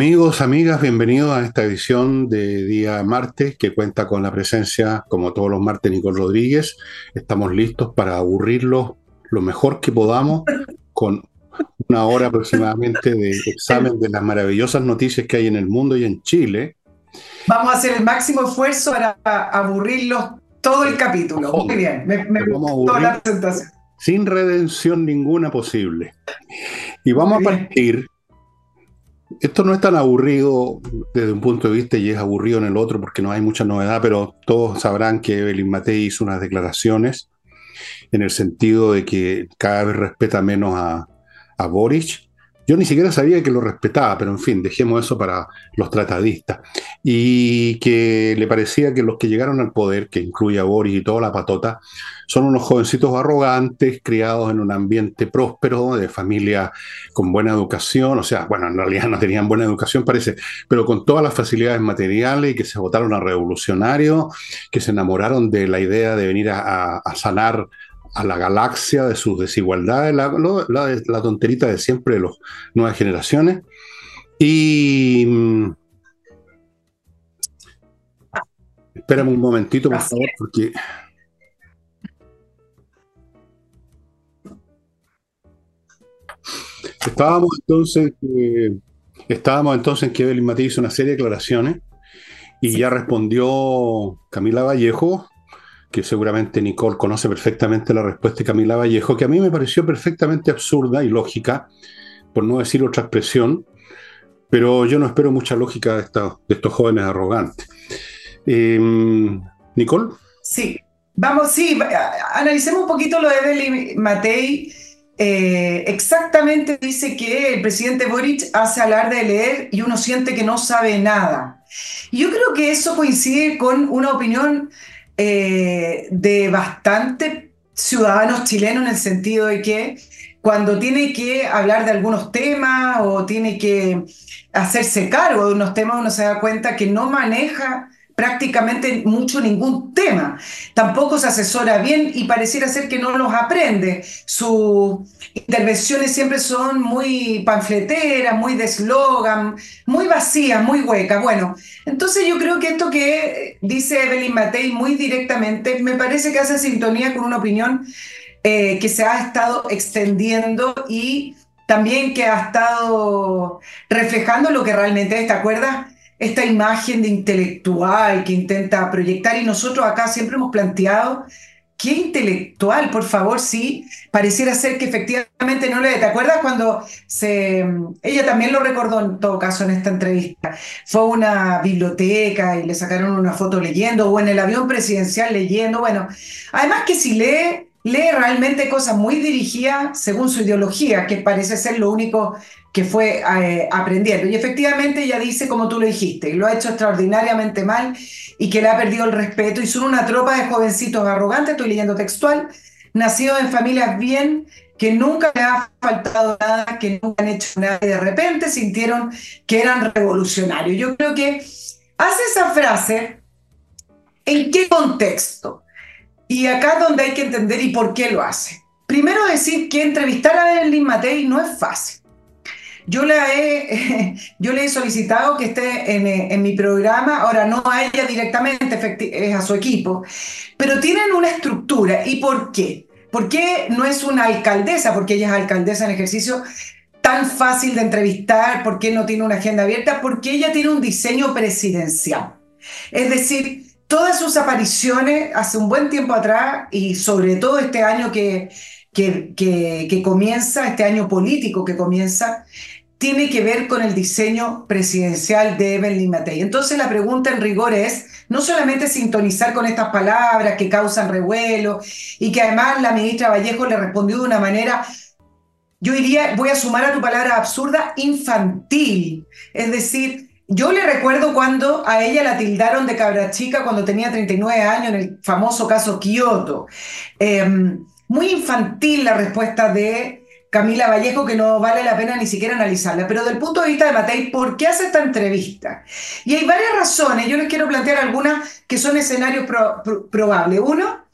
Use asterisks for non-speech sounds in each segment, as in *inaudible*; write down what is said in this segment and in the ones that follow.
Amigos, amigas, bienvenidos a esta edición de día martes que cuenta con la presencia, como todos los martes, Nicole Rodríguez. Estamos listos para aburrirlos lo mejor que podamos con una hora aproximadamente de examen de las maravillosas noticias que hay en el mundo y en Chile. Vamos a hacer el máximo esfuerzo para aburrirlos todo el capítulo. Muy bien, me, gustó la presentación. Sin redención ninguna posible. Y vamos a partir esto no es tan aburrido desde un punto de vista y es aburrido en el otro porque no hay mucha novedad, pero todos sabrán que Evelyn Matei hizo unas declaraciones en el sentido de que cada vez respeta menos a, a Boric yo ni siquiera sabía que lo respetaba, pero en fin, dejemos eso para los tratadistas. Y que le parecía que los que llegaron al poder, que incluye a Boris y toda la patota, son unos jovencitos arrogantes, criados en un ambiente próspero, de familia con buena educación, o sea, bueno, en realidad no tenían buena educación, parece, pero con todas las facilidades materiales y que se votaron a revolucionarios, que se enamoraron de la idea de venir a, a sanar a la galaxia de sus desigualdades, la, la, tonterita de siempre de las nuevas generaciones. Y. Mm, espérame un momentito, por favor, porque. Estábamos entonces, estábamos entonces en que Evelyn Matí hizo una serie de declaraciones y ya respondió Camila Vallejo que seguramente Nicole conoce perfectamente la respuesta de Camila Vallejo, que a mí me pareció perfectamente absurda y lógica, por no decir otra expresión, pero yo no espero mucha lógica de, estos jóvenes arrogantes. Em, Nicole. Sí, vamos, sí, analicemos un poquito lo de Evelyn Matei. Eh, exactamente dice que el presidente Boric hace hablar de leer y uno siente que no sabe nada. Yo creo que eso coincide con una opinión eh, de bastante ciudadanos chilenos en el sentido de que cuando tiene que hablar de algunos temas o tiene que hacerse cargo de unos temas, uno se da cuenta que no maneja prácticamente mucho ningún tema. Tampoco se asesora bien y pareciera ser que no los aprende. Sus intervenciones siempre son muy panfleteras, muy de eslogan, muy vacías, muy huecas. Bueno, entonces yo creo que esto que dice Evelyn Matei muy directamente me parece que hace sintonía con una opinión eh, que se ha estado extendiendo y también que ha estado reflejando lo que realmente es, ¿te acuerdas? Esta imagen de intelectual que intenta proyectar y nosotros acá siempre hemos planteado qué intelectual, por favor, sí, pareciera ser que efectivamente no le... ¿Te acuerdas cuando se... Ella también lo recordó en todo caso en esta entrevista. Fue a una biblioteca y le sacaron una foto leyendo, o en el avión presidencial leyendo, bueno, además que si lee, lee realmente cosas muy dirigidas según su ideología, que parece ser lo único que fue eh, aprendiendo. Y efectivamente ella dice, como tú lo dijiste, lo ha hecho extraordinariamente mal y que le ha perdido el respeto. Y son una tropa de jovencitos arrogantes, estoy leyendo textual, nacidos en familias bien, que nunca le ha faltado nada, que nunca han hecho nada y de repente sintieron que eran revolucionarios. Yo creo que hace esa frase, ¿en qué contexto? Y acá es donde hay que entender y por qué lo hace. Primero decir que entrevistar a Evelyn Matei no es fácil. Yo, la he, *laughs* yo le he solicitado que esté en, mi programa, ahora no a ella directamente, es a su equipo, pero tienen una estructura. ¿Y por qué? ¿Por qué no es una alcaldesa? Porque ella es alcaldesa en ejercicio tan fácil de entrevistar, ¿por qué no tiene una agenda abierta? Porque ella tiene un diseño presidencial. Es decir, todas sus apariciones hace un buen tiempo atrás y sobre todo este año que, que, que, comienza, este año político que comienza, tiene que ver con el diseño presidencial de Evelyn Matei. Entonces la pregunta en rigor es no solamente sintonizar con estas palabras que causan revuelo y que además la ministra Vallejo le respondió de una manera, yo diría, voy a sumar a tu palabra absurda, infantil. Es decir, yo le recuerdo cuando a ella la tildaron de cabra chica cuando tenía 39 años en el famoso caso Kioto. Em, muy infantil la respuesta de Camila Vallejo que no vale la pena ni siquiera analizarla. Pero del punto de vista de Matei, ¿por qué hace esta entrevista? Y hay varias razones, yo les quiero plantear algunas que son escenarios probables. Uno,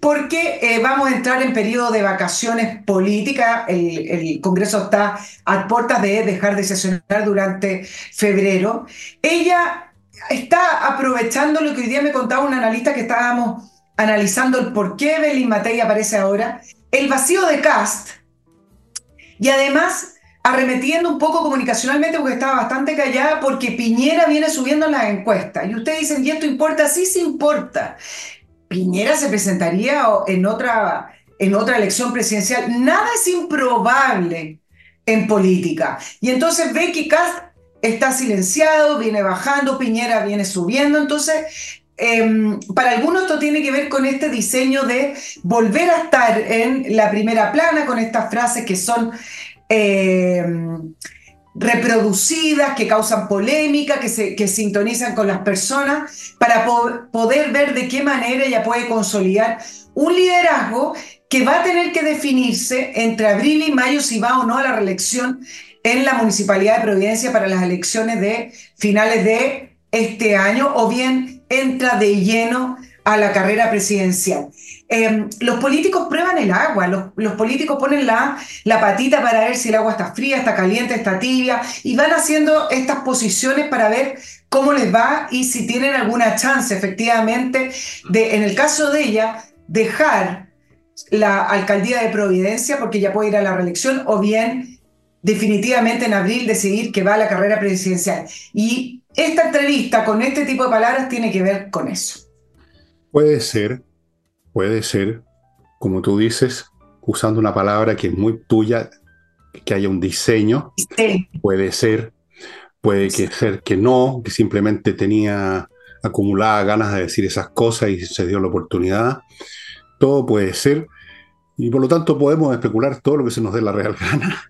porque eh, vamos a entrar en periodo de vacaciones políticas. El, Congreso está a puertas de dejar de sesionar durante febrero. Ella está aprovechando lo que hoy día me contaba un analista que estábamos analizando el por qué Belín Matei aparece ahora, el vacío de Cast, y además arremetiendo un poco comunicacionalmente porque estaba bastante callada porque Piñera viene subiendo las encuestas. Y ustedes dicen, ¿y esto importa? Sí, sí importa. Piñera se presentaría en otra, en otra elección presidencial. Nada es improbable en política. Y entonces ve que Cast está silenciado, viene bajando, Piñera viene subiendo. Entonces, em, para algunos esto tiene que ver con este diseño de volver a estar en la primera plana con estas frases que son em, reproducidas, que causan polémica, que se que sintonizan con las personas, para poder ver de qué manera ella puede consolidar un liderazgo que va a tener que definirse entre abril y mayo si va o no a la reelección en la Municipalidad de Providencia para las elecciones de finales de este año o bien entra de lleno a la carrera presidencial. Em, los políticos prueban el agua, los, políticos ponen la, la, patita para ver si el agua está fría, está caliente, está tibia, y van haciendo estas posiciones para ver cómo les va y si tienen alguna chance efectivamente de, en el caso de ella, dejar la alcaldía de Providencia porque ya puede ir a la reelección o bien definitivamente en abril decidir que va a la carrera presidencial. Y esta entrevista con este tipo de palabras tiene que ver con eso. Puede ser, puede ser, como tú dices, usando una palabra que es muy tuya, que haya un diseño. Puede ser, puede que ser que no, que simplemente tenía acumulada ganas de decir esas cosas y se dio la oportunidad. Todo puede ser. Y por lo tanto podemos especular todo lo que se nos dé la real *laughs* gana.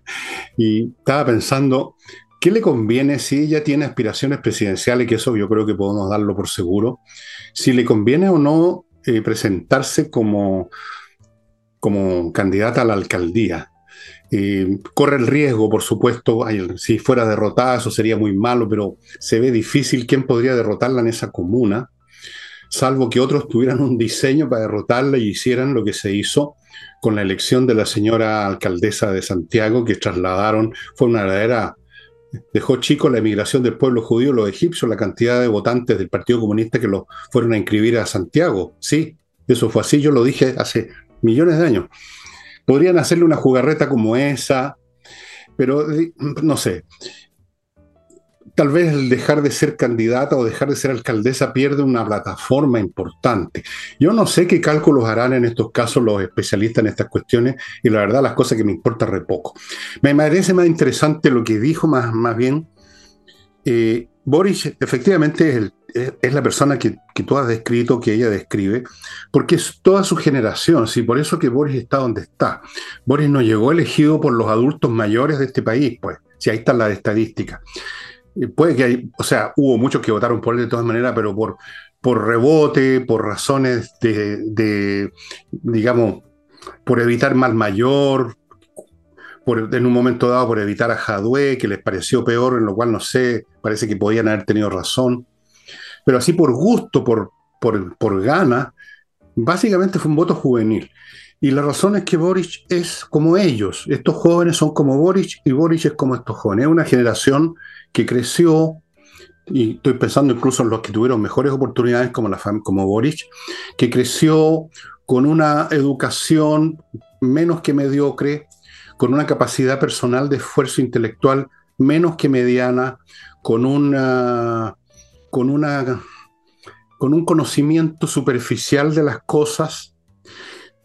Y estaba pensando, ¿qué le conviene si ella tiene aspiraciones presidenciales? Que eso yo creo que podemos darlo por seguro si le conviene o no eh, presentarse como, como candidata a la alcaldía. Eh, corre el riesgo, por supuesto, si fuera derrotada eso sería muy malo, pero se ve difícil quién podría derrotarla en esa comuna, salvo que otros tuvieran un diseño para derrotarla y hicieran lo que se hizo con la elección de la señora alcaldesa de Santiago, que trasladaron, fue una verdadera dejó chico la emigración del pueblo judío, los egipcios, la cantidad de votantes del Partido Comunista que lo fueron a inscribir a Santiago. Sí, eso fue así, yo lo dije hace millones de años. Podrían hacerle una jugarreta como esa, pero no sé tal vez el dejar de ser candidata o dejar de ser alcaldesa pierde una plataforma importante. Yo no sé qué cálculos harán en estos casos los especialistas en estas cuestiones y la verdad las cosas que me importa re poco. Me parece más interesante lo que dijo más, más bien. Eh, Boris efectivamente es, la persona que, que, tú has descrito, que ella describe, porque es toda su generación, sí, por eso que Boris está donde está. Boris no llegó elegido por los adultos mayores de este país, pues, si ahí están las estadísticas puede que hay, o sea, hubo muchos que votaron por él de todas maneras, pero por, por rebote, por razones de, digamos, por evitar mal mayor, por, en un momento dado por evitar a Jadwe, que les pareció peor, en lo cual no sé, parece que podían haber tenido razón. Pero así por gusto, por, por, por gana, básicamente fue un voto juvenil. Y la razón es que Boric es como ellos. Estos jóvenes son como Boric y Boric es como estos jóvenes. Es una generación que creció, y estoy pensando incluso en los que tuvieron mejores oportunidades como, como Boric, que creció con una educación menos que mediocre, con una capacidad personal de esfuerzo intelectual menos que mediana, con una, con una con un conocimiento superficial de las cosas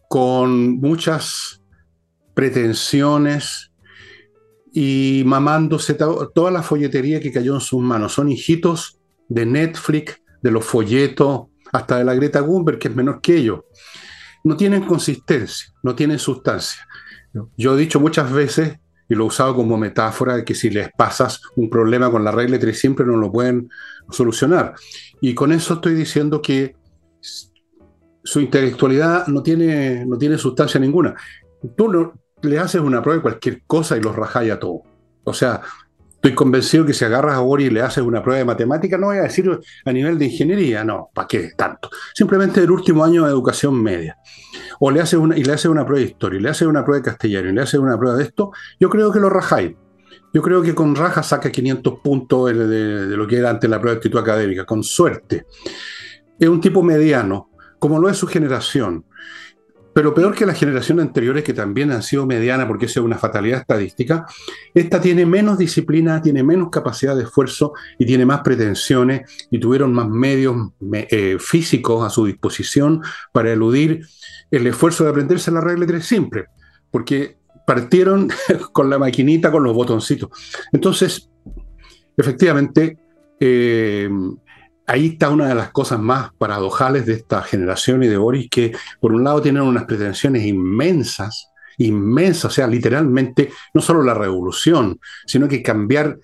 con muchas pretensiones y mamándose toda la folletería que cayó en sus manos. Son hijitos de Netflix, de los folletos, hasta de la Greta Thunberg, que es menor que ellos. No tienen consistencia, no tienen sustancia. Yo he dicho muchas veces, y lo he usado como metáfora, de que si les pasas un problema con la regla 3 siempre no lo pueden solucionar. Y con eso estoy diciendo que su intelectualidad no tiene, no tiene sustancia ninguna. Tú le haces una prueba de cualquier cosa y los rajáis a todo. O sea, estoy convencido que si agarras a Boris y le haces una prueba de matemática, no voy a decir a nivel de ingeniería, no, ¿para qué tanto? Simplemente el último año de educación media. o le hace una, y le hace una prueba de historia, y le hace una prueba de castellano, y le hace una prueba de esto, yo creo que lo rajáis. Yo creo que con raja saca 500 puntos de, de lo que era antes la prueba de actitud académica, con suerte. Es un tipo mediano, como lo es su generación. Pero peor que las generaciones anteriores, que también han sido medianas, porque esa es una fatalidad estadística, esta tiene menos disciplina, tiene menos capacidad de esfuerzo y tiene más pretensiones y tuvieron más medios eh, físicos a su disposición para eludir el esfuerzo de aprenderse la regla 3 simple, porque partieron *laughs* con la maquinita, con los botoncitos. Entonces, efectivamente, eh, ahí está una de las cosas más paradojales de esta generación y de Boris, que por un lado tienen unas pretensiones inmensas, inmensas, o sea, literalmente, no solo la revolución, sino que cambiar,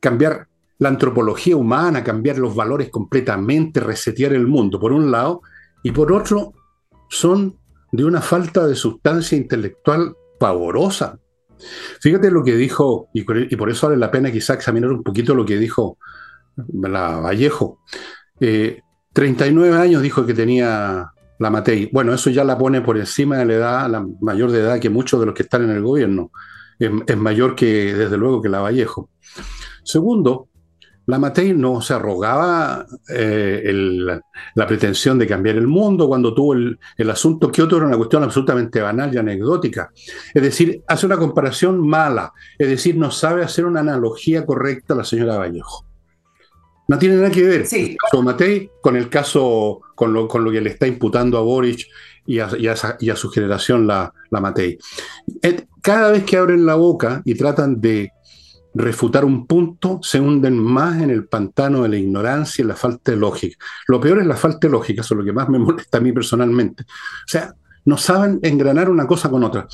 cambiar la antropología humana, cambiar los valores completamente, resetear el mundo, por un lado, y por otro, son de una falta de sustancia intelectual pavorosa. Fíjate lo que dijo, y por eso vale la pena quizá examinar un poquito lo que dijo la Vallejo. 39 eh, años dijo que tenía la Matei. Bueno, eso ya la pone por encima de la edad, la mayor de edad que muchos de los que están en el gobierno. Es, mayor que, desde luego, que la Vallejo. Segundo, la Matei no se arrogaba eh, la pretensión de cambiar el mundo cuando tuvo el, el asunto Kioto era una cuestión absolutamente banal y anecdótica. Es decir, hace una comparación mala, es decir, no sabe hacer una analogía correcta la señora Vallejo. No tiene nada que ver sí. Matei con el caso, con lo, con lo que le está imputando a Boric y a, y a, su generación la, la Matei. Cada vez que abren la boca y tratan de refutar un punto, se hunden más en el pantano de la ignorancia y la falta de lógica. Lo peor es la falta de lógica, eso es lo que más me *laughs* molesta a mí personalmente. O sea, no saben engranar una cosa con otra.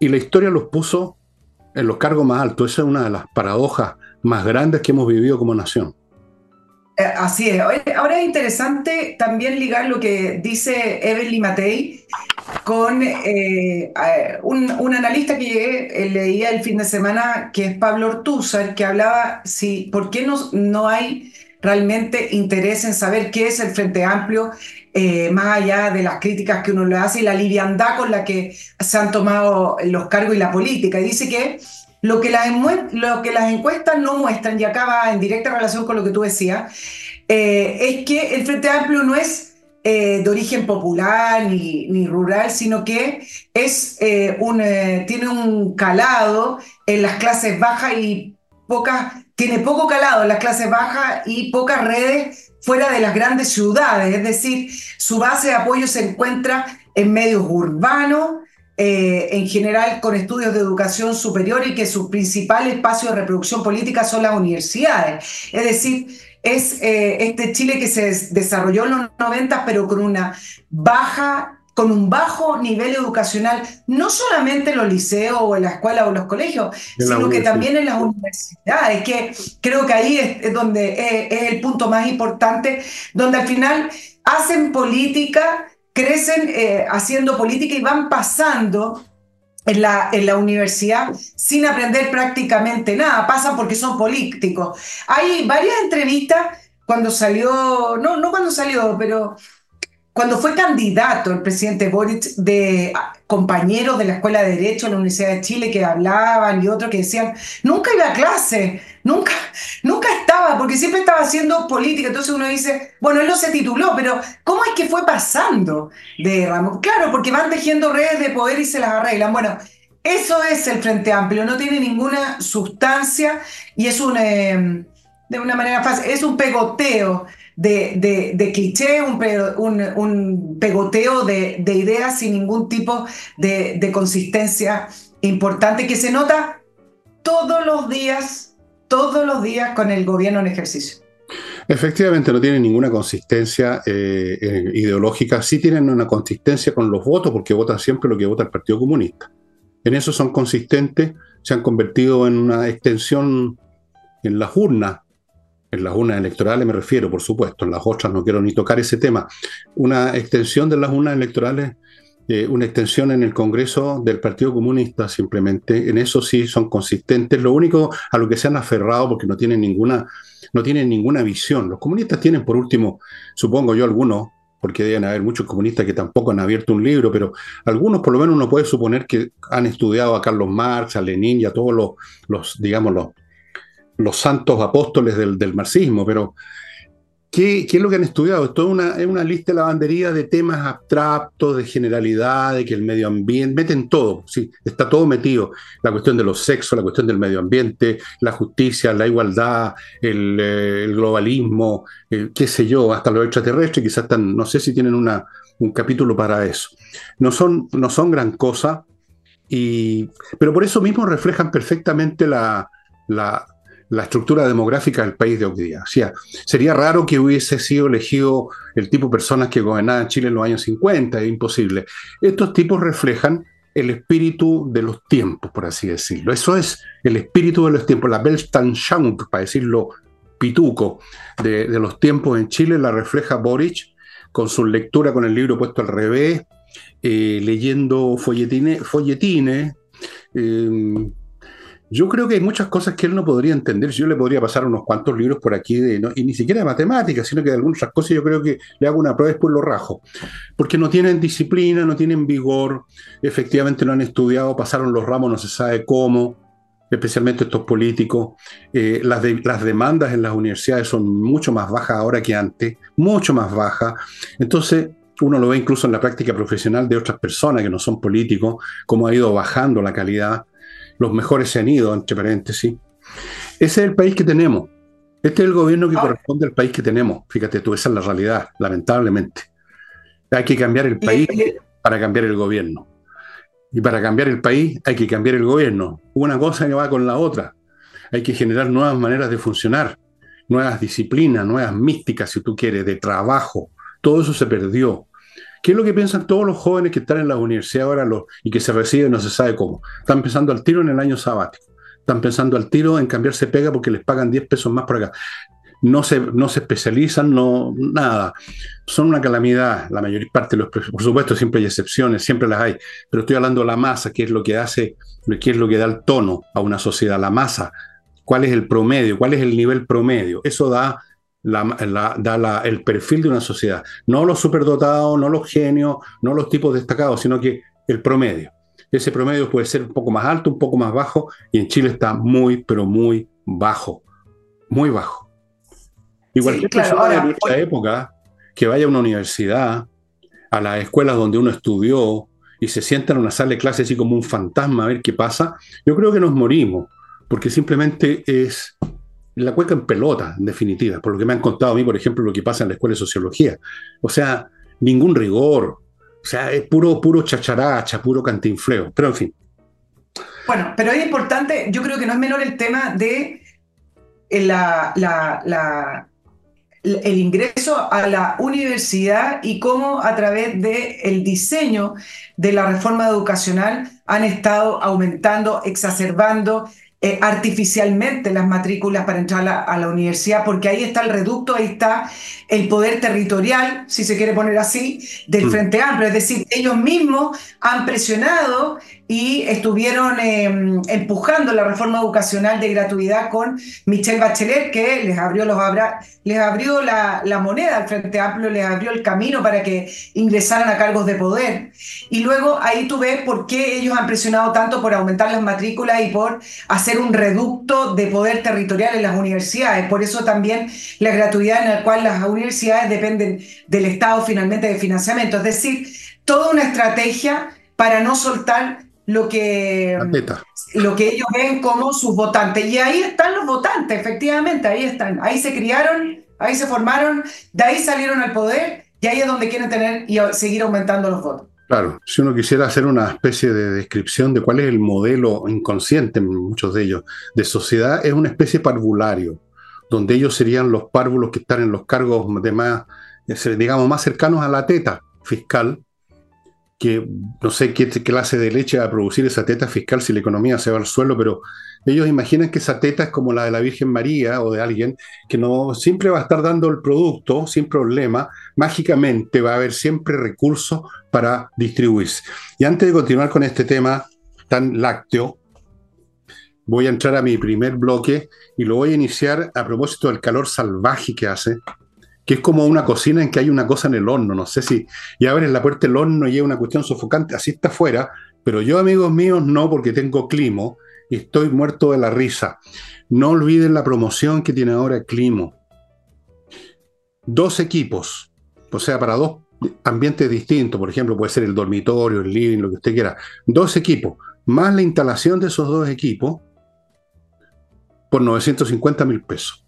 Y la historia los puso en los cargos más altos. Esa es una de las paradojas más grandes que hemos vivido como nación. Eh, así es. Ahora es interesante también ligar lo que dice Evelyn Matei con eh, un, analista que eh, leía el fin de semana, que es Pablo Ortúzar, que hablaba si por qué no, no hay realmente interés en saber qué es el Frente Amplio, más allá de las críticas que uno le hace y la liviandad con la que se han tomado los cargos y la política. Y dice que lo que, las, encuestas no muestran, y acaba en directa relación con lo que tú decías, eh, es que el Frente Amplio no es eh, de origen popular ni, rural, sino que es, eh, un, tiene un calado en las clases bajas y pocas, tiene poco calado en las clases bajas y pocas redes fuera de las grandes ciudades, es decir, su base de apoyo se encuentra en medios urbanos, eh, en general con estudios de educación superior y que su principal espacio de reproducción política son las universidades. Es decir, es eh, este Chile que se desarrolló en los 90, pero con una baja con un bajo nivel educacional, no solamente en los liceos o en la escuela o en los colegios, sino que también en las universidades, que creo que ahí es, donde es, el punto más importante, donde al final hacen política crecen eh, haciendo política y van pasando en la, en la universidad sin aprender prácticamente nada, pasan porque son políticos. Hay varias entrevistas cuando salió, no, no cuando salió, pero cuando fue candidato el presidente Boric de compañeros de la Escuela de Derecho de la Universidad de Chile que hablaban y otros que decían, nunca iba a clase, nunca, nunca estaba, porque siempre estaba haciendo política. Entonces uno dice, bueno, él no se tituló, pero ¿cómo es que fue pasando de Ramos? Claro, porque van tejiendo redes de poder y se las arreglan. Bueno, eso es el Frente Amplio, no tiene ninguna sustancia y es un, eh, de una manera fácil, es un pegoteo de, de, cliché, un, un, pegoteo de, ideas sin ningún tipo de, consistencia importante que se nota todos los días, todos los días con el gobierno en ejercicio. Efectivamente, no tienen ninguna consistencia eh, eh, ideológica, sí tienen una consistencia con los votos, porque votan siempre lo que vota el Partido Comunista. En eso son consistentes, se han convertido en una extensión en las urnas en las urnas electorales me refiero, por supuesto, en las otras no quiero ni tocar ese tema, una extensión de las urnas electorales, eh, una extensión en el Congreso del Partido Comunista simplemente, en eso sí son consistentes, lo único a lo que se han aferrado porque no tienen ninguna, no tienen ninguna visión, los comunistas tienen por último, supongo yo, algunos, porque deben haber muchos comunistas que tampoco han abierto un libro, pero algunos por lo menos uno puede suponer que han estudiado a Carlos Marx, a Lenin y a todos los, los digamos, los, los santos apóstoles del, del marxismo, pero ¿Qué, es lo que han estudiado? Esto es una, es una lista de lavandería de temas abstractos, de generalidad, de que el medio ambiente, meten todo, sí, está todo metido. La cuestión de los sexos, la cuestión del medio ambiente, la justicia, la igualdad, el, eh, globalismo, qué sé yo, hasta los extraterrestres, quizás están, no sé si tienen una, un capítulo para eso. No son, no son gran cosa, y, pero por eso mismo reflejan perfectamente la, la, la estructura demográfica del país de hoy día. Sería raro que hubiese sido elegido el tipo de personas que gobernaban Chile en los años 50, es imposible. Estos tipos reflejan el espíritu de los tiempos, por así decirlo. Eso es el espíritu de los tiempos, la Weltanschauung, para decirlo pituco, de, los tiempos en Chile, la refleja Boric con su lectura con el libro puesto al revés, eh, leyendo folletines, folletines eh, yo creo que hay muchas cosas que él no podría entender. Yo le podría pasar unos cuantos libros por aquí, de, y ni siquiera de matemáticas, sino que de algunas cosas yo creo que le hago una prueba y después lo rajo. Porque no tienen disciplina, no tienen vigor, efectivamente no han estudiado, pasaron los ramos, no se sabe cómo, especialmente estos políticos. Eh, las, las demandas en las universidades son mucho más bajas ahora que antes, mucho más bajas. Entonces, uno lo ve incluso en la práctica profesional de otras personas que no son políticos, cómo ha ido bajando la calidad los mejores se han ido, entre paréntesis. Ese es el país que tenemos. Este es el gobierno que ah. corresponde al país que tenemos. Fíjate tú, esa es la realidad, lamentablemente. Hay que cambiar el país para cambiar el gobierno. Y para cambiar el país hay que cambiar el gobierno. Una cosa que va con la otra. Hay que generar nuevas maneras de funcionar, nuevas disciplinas, nuevas místicas, si tú quieres, de trabajo. Todo eso se perdió. ¿Qué es lo que piensan todos los jóvenes que están en la universidad ahora y que se reciben no se sabe cómo? Están pensando al tiro en el año sabático. Están pensando al tiro en cambiarse pega porque les pagan 10 pesos más por acá. No se, no se especializan, no, nada. Son una calamidad, la mayor parte de los Por supuesto, siempre hay excepciones, siempre las hay. Pero estoy hablando de la masa, que es lo que hace, qué es lo que da el tono a una sociedad, la masa. ¿Cuál es el promedio? ¿Cuál es el nivel promedio? Eso da la, da el perfil de una sociedad. No los superdotados, no los genios, no los tipos destacados, sino que el promedio. Ese promedio puede ser un poco más alto, un poco más bajo, y en Chile está muy, pero muy bajo. Muy bajo. Igual que persona en nuestra época que vaya a una universidad, a las escuelas donde uno estudió, y se sienta en una sala de clase así como un fantasma a ver qué pasa, yo creo que nos morimos, porque simplemente es la cueca en pelota, en definitiva, por lo que me han contado a mí, por ejemplo, lo que pasa en la escuela de sociología. O sea, ningún rigor, o sea, es puro, puro chacharacha, puro cantinfleo, pero en fin. Bueno, pero es importante, yo creo que no es menor el tema de eh, la, el ingreso a la universidad y cómo a través del el diseño de la reforma educacional han estado aumentando, exacerbando eh, artificialmente las matrículas para entrar a la, universidad, porque ahí está el reducto, ahí está el poder territorial, si se quiere poner así, del mm. Frente Amplio. Es decir, ellos mismos han presionado y estuvieron em, empujando la reforma educacional de gratuidad con Michelle Bachelet, que les abrió, los les abrió la, la, moneda al Frente Amplio, les abrió el camino para que ingresaran a cargos de poder. Y luego ahí tú ves por qué ellos han presionado tanto por aumentar las matrículas y por hacer un reducto de poder territorial en las universidades. Por eso también la gratuidad en la cual las universidades dependen del Estado finalmente de financiamiento. Es decir, toda una estrategia para no soltar lo que, lo que ellos ven como sus votantes. Y ahí están los votantes, efectivamente, ahí están. Ahí se criaron, ahí se formaron, de ahí salieron al poder y ahí es donde quieren tener y seguir aumentando los votos. Claro, si uno quisiera hacer una especie de descripción de cuál es el modelo inconsciente, muchos de ellos, de sociedad, es una especie de parvulario, donde ellos serían los párvulos que están en los cargos de más, digamos, más cercanos a la teta fiscal, que no sé qué clase de leche va a producir esa teta fiscal si la economía se va al suelo, pero ellos imaginan que esa teta es como la de la Virgen María o de alguien que no siempre va a estar dando el producto sin problema, mágicamente va a haber siempre recursos para distribuirse. Y antes de continuar con este tema tan lácteo, voy a entrar a mi primer bloque y lo voy a iniciar a propósito del calor salvaje que hace que es como una cocina en que hay una cosa en el horno. No sé si ya abres la puerta del horno y es una cuestión sofocante, así está afuera, pero yo, amigos míos, no, porque tengo climo y estoy muerto de la risa. No olviden la promoción que tiene ahora Climo. Dos equipos, o sea, para dos ambientes distintos, por ejemplo, puede ser el dormitorio, el living, lo que usted quiera. Dos equipos, más la instalación de esos dos equipos por 950 mil pesos.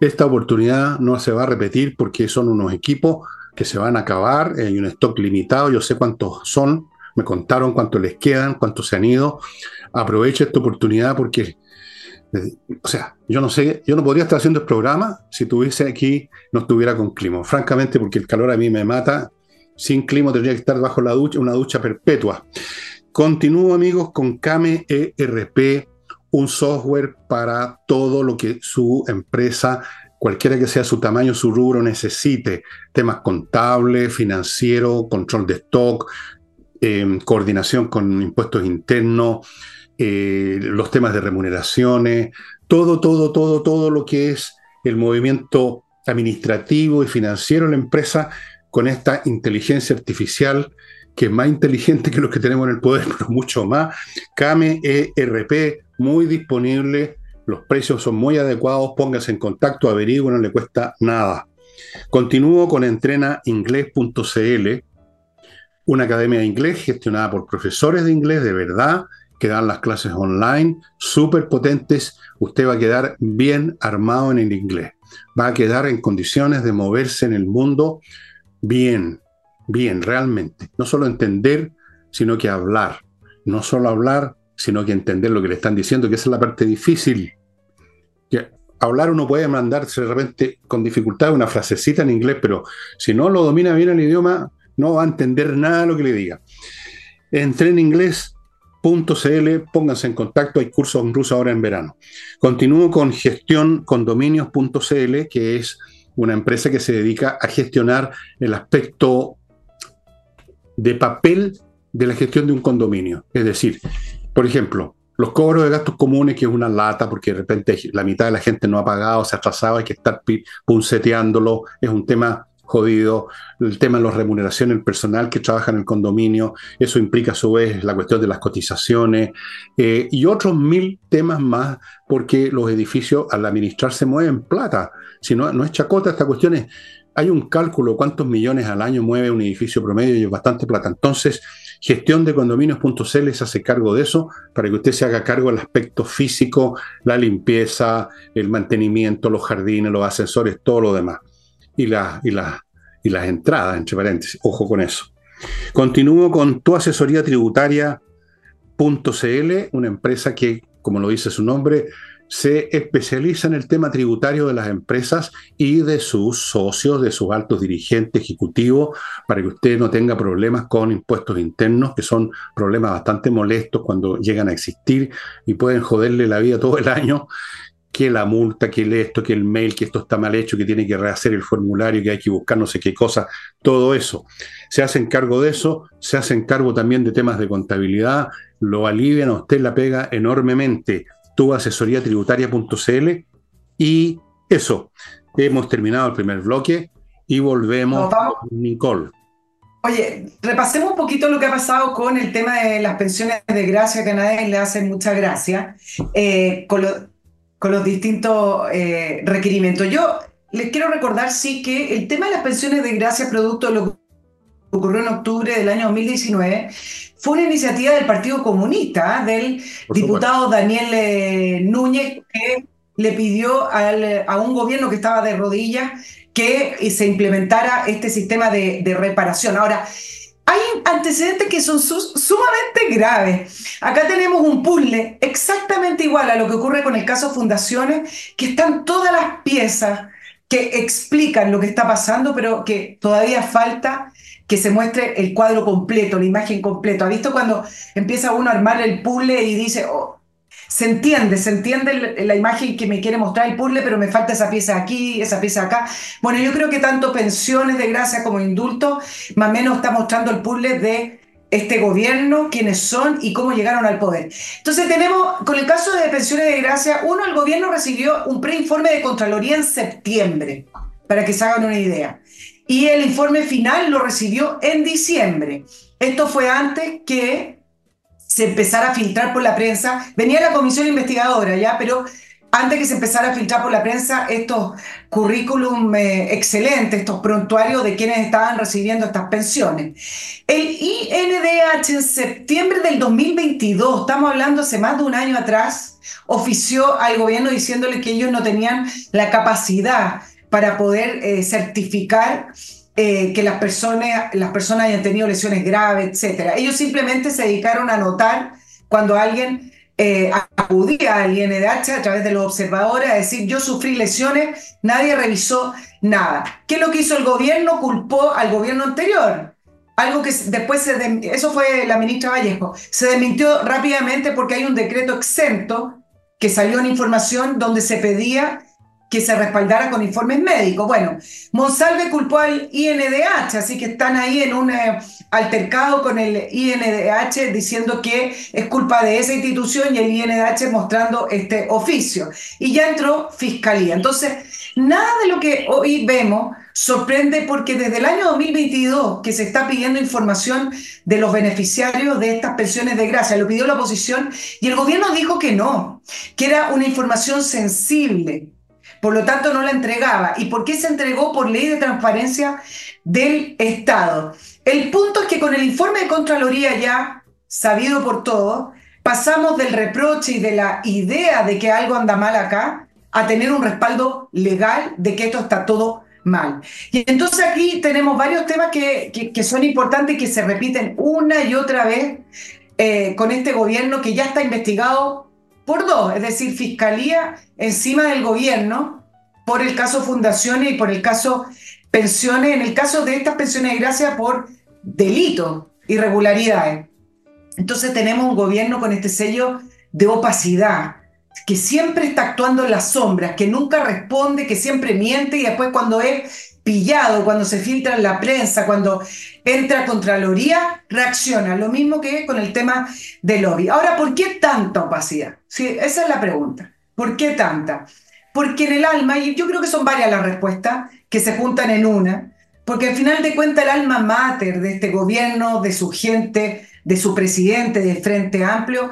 Esta oportunidad no se va a repetir porque son unos equipos que se van a acabar, hay un stock limitado, yo sé cuántos son, me contaron cuántos les quedan, cuántos se han ido. Aprovecho esta oportunidad porque, eh, o sea, yo no sé, yo no podría estar haciendo el programa si tuviese aquí, no estuviera con clima. Francamente, porque el calor a mí me mata. Sin clima tendría que estar bajo la ducha, una ducha perpetua. Continúo, amigos, con Kame ERP un software para todo lo que su empresa, cualquiera que sea su tamaño, su rubro, necesite. Temas contables, financiero, control de stock, em, coordinación con impuestos internos, eh, los temas de remuneraciones, todo, todo, todo, todo lo que es el movimiento administrativo y financiero de la empresa con esta inteligencia artificial que es más inteligente que los que tenemos en el poder, *laughs* pero mucho más. Kame ERP, muy disponible, los precios son muy adecuados, póngase en contacto, averigüe, no le cuesta nada. Continúo con entrenainglés.cl, una academia de inglés gestionada por profesores de inglés de verdad que dan las clases online, súper potentes. Usted va a quedar bien armado en el inglés. Va a quedar en condiciones de moverse en el mundo bien, bien, realmente. No solo entender, sino que hablar. No solo hablar, sino que entender lo que le están diciendo, que esa es la parte difícil. Que hablar uno puede mandarse de repente con dificultad una frasecita en inglés, pero si no lo domina bien el idioma, no va a entender nada de lo que le diga. Entreninglés.cl, pónganse en contacto, hay cursos incluso ahora en verano. Continúo con gestioncondominios.cl, que es una empresa que se dedica a gestionar el aspecto de papel de la gestión de un condominio. Es decir, por ejemplo, los cobros de gastos comunes, que es una lata, porque de repente la mitad de la gente no ha pagado, se ha atrasado, hay que estar punceteándolo, es un tema jodido. El tema de las remuneraciones, el personal que trabaja en el condominio, eso implica a su vez la cuestión de las cotizaciones eh, y otros mil temas más, porque los edificios al administrarse mueven plata. Si no, no es chacota, esta cuestión es hay un cálculo cuántos millones al año mueve un edificio promedio y es bastante plata. Entonces, gestión de condominios.cl se hace cargo de eso para que usted se haga cargo del aspecto físico, la limpieza, el mantenimiento, los jardines, los ascensores, todo lo demás. Y, la, y, y las entradas, entre paréntesis. Ojo con eso. Continúo con tu asesoría tributaria.cl, una empresa que, como lo dice su nombre, se especializa en el tema tributario de las empresas y de sus socios, de sus altos dirigentes ejecutivos, para que usted no tenga problemas con impuestos internos, que son problemas bastante molestos cuando llegan a existir y pueden joderle la vida todo el año que la multa, que el esto, que el mail, que esto está mal hecho, que tiene que rehacer el formulario, que hay que buscar no sé qué cosa, todo eso. Se hacen cargo de eso, se hacen cargo también de temas de contabilidad, lo alivian a usted la pega enormemente tu tributaria.cl y eso, hemos terminado el primer bloque y volvemos con Nicole. Oye, repasemos un poquito lo que ha pasado con el tema de las pensiones de gracia, que a nadie le hace mucha gracia, eh, con, los distintos eh, requerimientos. Yo les quiero recordar, sí, que el tema de las pensiones de gracia, producto de lo que ocurrió en octubre del año 2019, fue una iniciativa del Partido Comunista, del diputado Daniel eh, Núñez, que le pidió a un gobierno que estaba de rodillas que eh, se implementara este sistema de, reparación. Ahora, hay antecedentes que son sumamente graves. Acá tenemos un puzzle exactamente igual a lo que ocurre con el caso Fundaciones, que están todas las piezas que explican lo que está pasando, pero que todavía falta que se muestre el cuadro completo, la imagen completa. ¿Ha visto cuando empieza uno a armar el puzzle y dice, oh, se entiende, se entiende la imagen que me quiere mostrar el puzzle, pero me falta esa pieza aquí, esa pieza acá? Bueno, yo creo que tanto pensiones de gracia como indultos, más o menos está mostrando el puzzle de este gobierno, quiénes son y cómo llegaron al poder. Entonces tenemos, con el caso de pensiones de gracia, uno, el gobierno recibió un preinforme de Contraloría en septiembre para que se hagan una idea. Y el informe final lo recibió en diciembre. Esto fue antes que se empezara a filtrar por la prensa. Venía la comisión investigadora ya, pero antes que se empezara a filtrar por la prensa estos currículum eh, excelentes, estos prontuarios de quienes estaban recibiendo estas pensiones. El INDH en septiembre del 2022, estamos hablando hace más de un año atrás, ofició al gobierno diciéndole que ellos no tenían la capacidad para poder eh, certificar eh, que las personas, las personas hayan tenido lesiones graves, etc. Ellos simplemente se dedicaron a anotar cuando alguien eh, acudía al INDH a través de los observadores a decir yo sufrí lesiones, nadie revisó nada. ¿Qué es lo que hizo el gobierno? Culpó al gobierno anterior. Algo que después se... Eso fue la ministra Vallejo. Se desmintió rápidamente porque hay un decreto exento que salió en información donde se pedía que se respaldara con informes médicos. Bueno, Monsalve culpó al INDH, así que están ahí en un eh, altercado con el INDH diciendo que es culpa de esa institución y el INDH mostrando este oficio. Y ya entró fiscalía. Entonces, nada de lo que hoy vemos sorprende porque desde el año 2022 que se está pidiendo información de los beneficiarios de estas pensiones de gracia, lo pidió la oposición y el gobierno dijo que no, que era una información sensible por lo tanto no la entregaba. ¿Y por qué se entregó? Por ley de transparencia del Estado. El punto es que con el informe de Contraloría ya sabido por todos, pasamos del reproche y de la idea de que algo anda mal acá a tener un respaldo legal de que esto está todo mal. Y entonces aquí tenemos varios temas que, que, son importantes y que se repiten una y otra vez eh, con este gobierno que ya está investigado por dos, es decir, fiscalía encima del gobierno por el caso fundaciones y por el caso pensiones, en el caso de estas pensiones de gracia por delito, irregularidades. Entonces tenemos un gobierno con este sello de opacidad, que siempre está actuando en las sombras, que nunca responde, que siempre miente y después cuando es pillado, cuando se filtra en la prensa, cuando entra Contraloría, reacciona. Lo mismo que con el tema del lobby. Ahora, ¿por qué tanta opacidad? Sí, esa es la pregunta. ¿Por qué tanta? Porque en el alma, y yo creo que son varias las respuestas que se juntan en una, porque al final de cuentas el alma mater de este gobierno, de su gente, de su presidente, del Frente Amplio,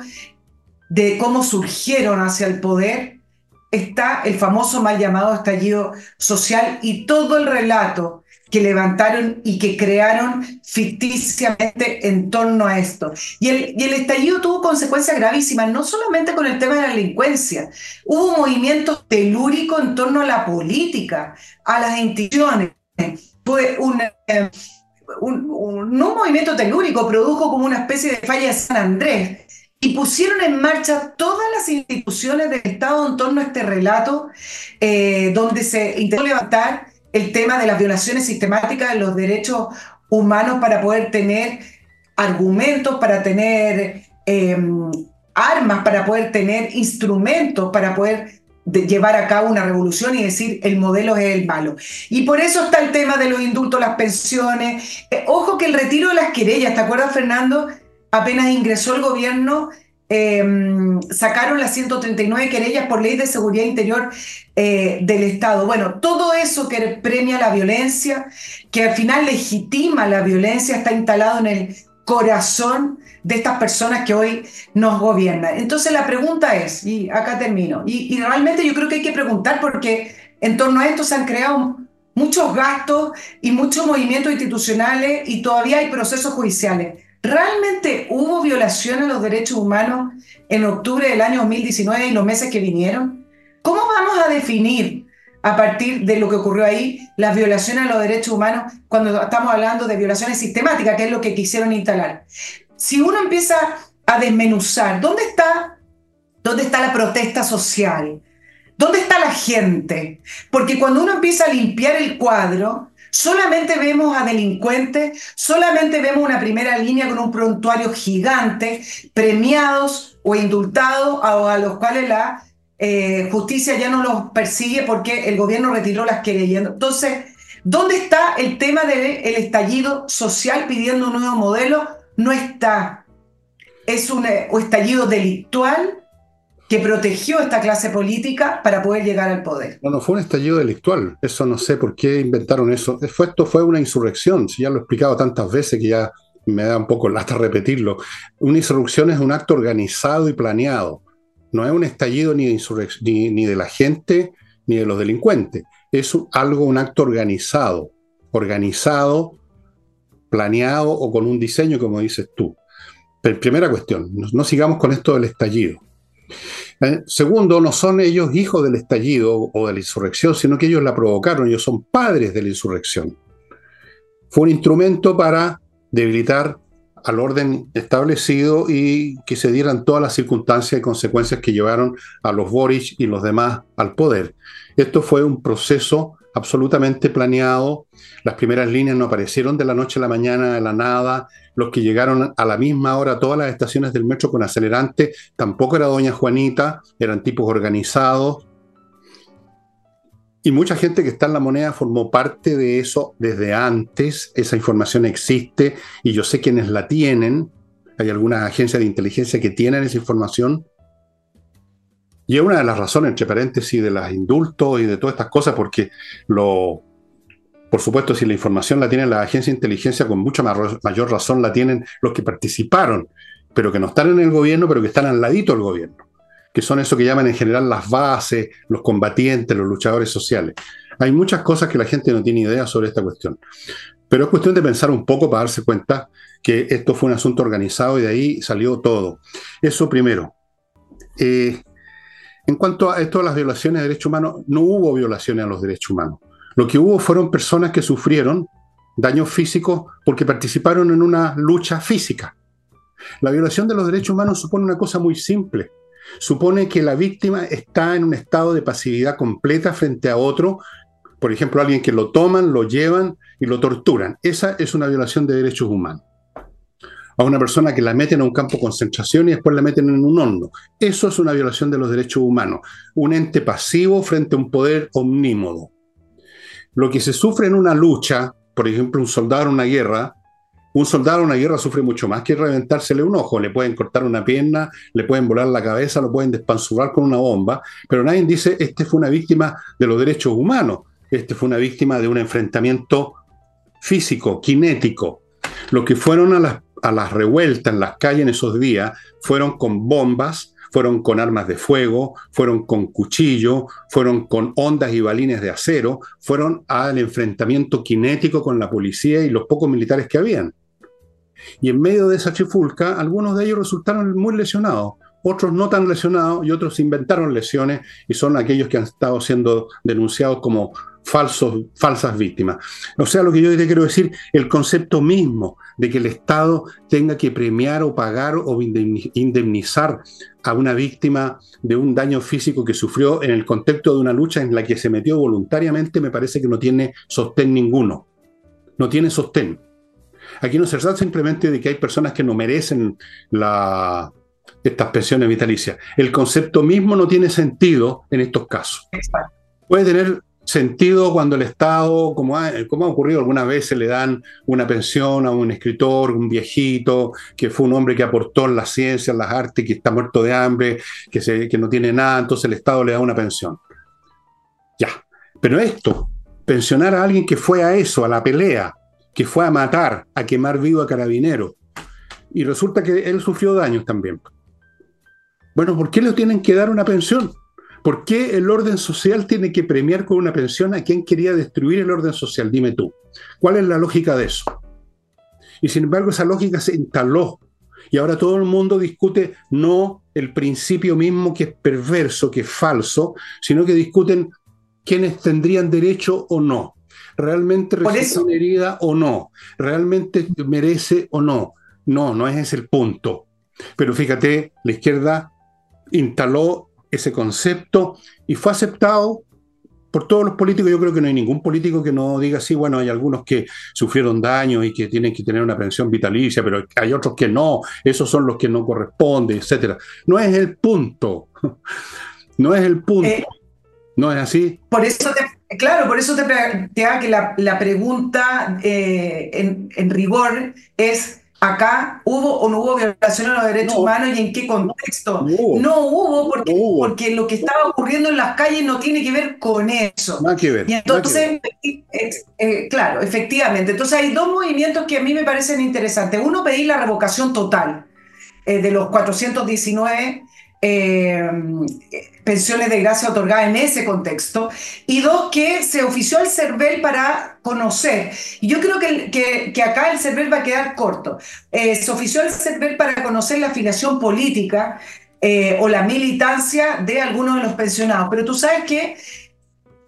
de cómo surgieron hacia el poder, está el famoso mal llamado estallido social y todo el relato que levantaron y que crearon ficticiamente en torno a esto. Y el, y el estallido tuvo consecuencias gravísimas, no solamente con el tema de la delincuencia, hubo un movimiento telúrico en torno a la política, a las instituciones. Fue un, eh, un movimiento telúrico, produjo como una especie de falla de San Andrés, y pusieron en marcha todas las instituciones del Estado en torno a este relato, eh, donde se intentó levantar el tema de las violaciones sistemáticas de los derechos humanos para poder tener argumentos, para tener em, armas, para poder tener instrumentos, para poder llevar a cabo una revolución y decir el modelo es el malo. Y por eso está el tema de los indultos, las pensiones. Eh, ojo que el retiro de las querellas, ¿te acuerdas, Fernando? apenas ingresó el gobierno, em, sacaron las 139 querellas por ley de seguridad interior eh, del Estado. Bueno, todo eso que premia la violencia, que al final legitima la violencia, está instalado en el corazón de estas personas que hoy nos gobiernan. Entonces la pregunta es, y acá termino, y, y realmente yo creo que hay que preguntar porque en torno a esto se han creado muchos gastos y muchos movimientos institucionales y todavía hay procesos judiciales. ¿Realmente hubo violación a los derechos humanos en octubre del año 2019 y los meses que vinieron? ¿Cómo vamos a definir a partir de lo que ocurrió ahí las violaciones a los derechos humanos cuando estamos hablando de violaciones sistemáticas, que es lo que quisieron instalar? Si uno empieza a desmenuzar, ¿dónde está, dónde está la protesta social? ¿Dónde está la gente? Porque cuando uno empieza a limpiar el cuadro, Solamente vemos a delincuentes, solamente vemos una primera línea con un prontuario gigante, premiados o indultados, a, los cuales la eh, justicia ya no los persigue porque el gobierno retiró las querellas. Entonces, ¿dónde está el tema del estallido social pidiendo un nuevo modelo? No está. Es un eh, estallido delictual que protegió esta clase política para poder llegar al poder. No, no fue un estallido delictual. Eso no sé por qué inventaron eso. Esto fue una insurrección. Ya lo he explicado tantas veces que ya me da un poco lata repetirlo. Una insurrección es un acto organizado y planeado. No es un estallido ni de, ni, de la gente ni de los delincuentes. Es algo, un acto organizado. Organizado, planeado o con un diseño, como dices tú. Pero primera cuestión, no sigamos con esto del estallido. Eh, segundo, no son ellos hijos del estallido o de la insurrección, sino que ellos la provocaron, ellos son padres de la insurrección. Fue un instrumento para debilitar al orden establecido y que se dieran todas las circunstancias y consecuencias que llevaron a los Boric y los demás al poder. Esto fue un proceso absolutamente planeado. Las primeras líneas no aparecieron de la noche a la mañana, de la nada. Los que llegaron a la misma hora a todas las estaciones del metro con acelerante, tampoco era doña Juanita, eran tipos organizados. Y mucha gente que está en la moneda formó parte de eso desde antes. Esa información existe y yo sé quienes la tienen. Hay algunas agencias de inteligencia que tienen esa información y es una de las razones, entre paréntesis, de los indultos y de todas estas cosas, porque lo, por supuesto, si la información la tiene la agencia de inteligencia, con mucha mayor razón la tienen los que participaron, pero que no están en el gobierno, pero que están al ladito del gobierno, que son eso que llaman en general las bases, los combatientes, los luchadores sociales. Hay muchas cosas que la gente no tiene idea sobre esta cuestión. Pero es cuestión de pensar un poco para darse cuenta que esto fue un asunto organizado y de ahí salió todo. Eso primero. Eh, en cuanto a esto de las violaciones de derechos humanos, no hubo violaciones a los derechos humanos. Lo que hubo fueron personas que sufrieron daños físicos porque participaron en una lucha física. La violación de los derechos humanos supone una cosa muy simple. Supone que la víctima está en un estado de pasividad completa frente a otro, por ejemplo, alguien que lo toman, lo llevan y lo torturan. Esa es una violación de derechos humanos a una persona que la meten a un campo de concentración y después la meten en un horno. Eso es una violación de los derechos humanos, un ente pasivo frente a un poder omnímodo. Lo que se sufre en una lucha, por ejemplo, un soldado en una guerra, un soldado en una guerra sufre mucho más que reventársele un ojo. Le pueden cortar una pierna, le pueden volar la cabeza, lo pueden despanzurar con una bomba, pero nadie dice, este fue una víctima de los derechos humanos, este fue una víctima de un enfrentamiento físico, kinético. Lo que fueron a las a las revueltas en las calles en esos días fueron con bombas, fueron con armas de fuego, fueron con cuchillo, fueron con ondas y balines de acero, fueron al enfrentamiento kinético con la policía y los pocos militares que habían. Y en medio de esa chifulca, algunos de ellos resultaron muy lesionados, otros no tan lesionados y otros inventaron lesiones y son aquellos que han estado siendo denunciados como falsos, falsas víctimas. O sea, lo que yo te quiero decir, el concepto mismo de que el Estado tenga que premiar o pagar o indemnizar a una víctima de un daño físico que sufrió en el contexto de una lucha en la que se metió voluntariamente, me parece que no tiene sostén ninguno. No tiene sostén. Aquí no se trata simplemente de que hay personas que no merecen la, estas pensiones vitalicias. El concepto mismo no tiene sentido en estos casos. Puede tener sentido cuando el Estado, como ha, como ha ocurrido algunas veces, le dan una pensión a un escritor, un viejito, que fue un hombre que aportó en las ciencias, en las artes, que está muerto de hambre, que, se, que no tiene nada, entonces el Estado le da una pensión. Ya. Pero esto, pensionar a alguien que fue a eso, a la pelea, que fue a matar, a quemar vivo a carabinero, y resulta que él sufrió daños también. Bueno, ¿por qué le tienen que dar una pensión? ¿Por qué el orden social tiene que premiar con una pensión a quien quería destruir el orden social? Dime tú. ¿Cuál es la lógica de eso? Y sin embargo, esa lógica se instaló. Y ahora todo el mundo discute no el principio mismo que es perverso, que es falso, sino que discuten quiénes tendrían derecho o no. ¿Realmente recibe una herida o no? ¿Realmente merece o no? No, no es ese el punto. Pero fíjate, la izquierda instaló ese concepto y fue aceptado por todos los políticos. Yo creo que no hay ningún político que no diga así, bueno, hay algunos que sufrieron daño y que tienen que tener una pensión vitalicia, pero hay otros que no, esos son los que no corresponden, etcétera. No es el punto. *laughs* No es el punto. Eh, ¿No es así? Por eso te, claro, por eso te, te que la, pregunta eh, en, en rigor es acá hubo o no hubo violación a los derechos humanos y en qué contexto. No hubo, porque, porque lo que estaba ocurriendo en las calles no tiene que ver con eso. Nada que ver. Y entonces, eh, claro, efectivamente. Entonces hay dos movimientos que a mí me parecen interesantes. Uno, pedir la revocación total eh, de los 419 eh, pensiones de gracia otorgadas en ese contexto, y dos, que se ofició el CERVEL para conocer. Y yo creo que, que, acá el CERVEL va a quedar corto. Eh, se ofició el CERVEL para conocer la afiliación política eh, o la militancia de algunos de los pensionados, pero tú sabes que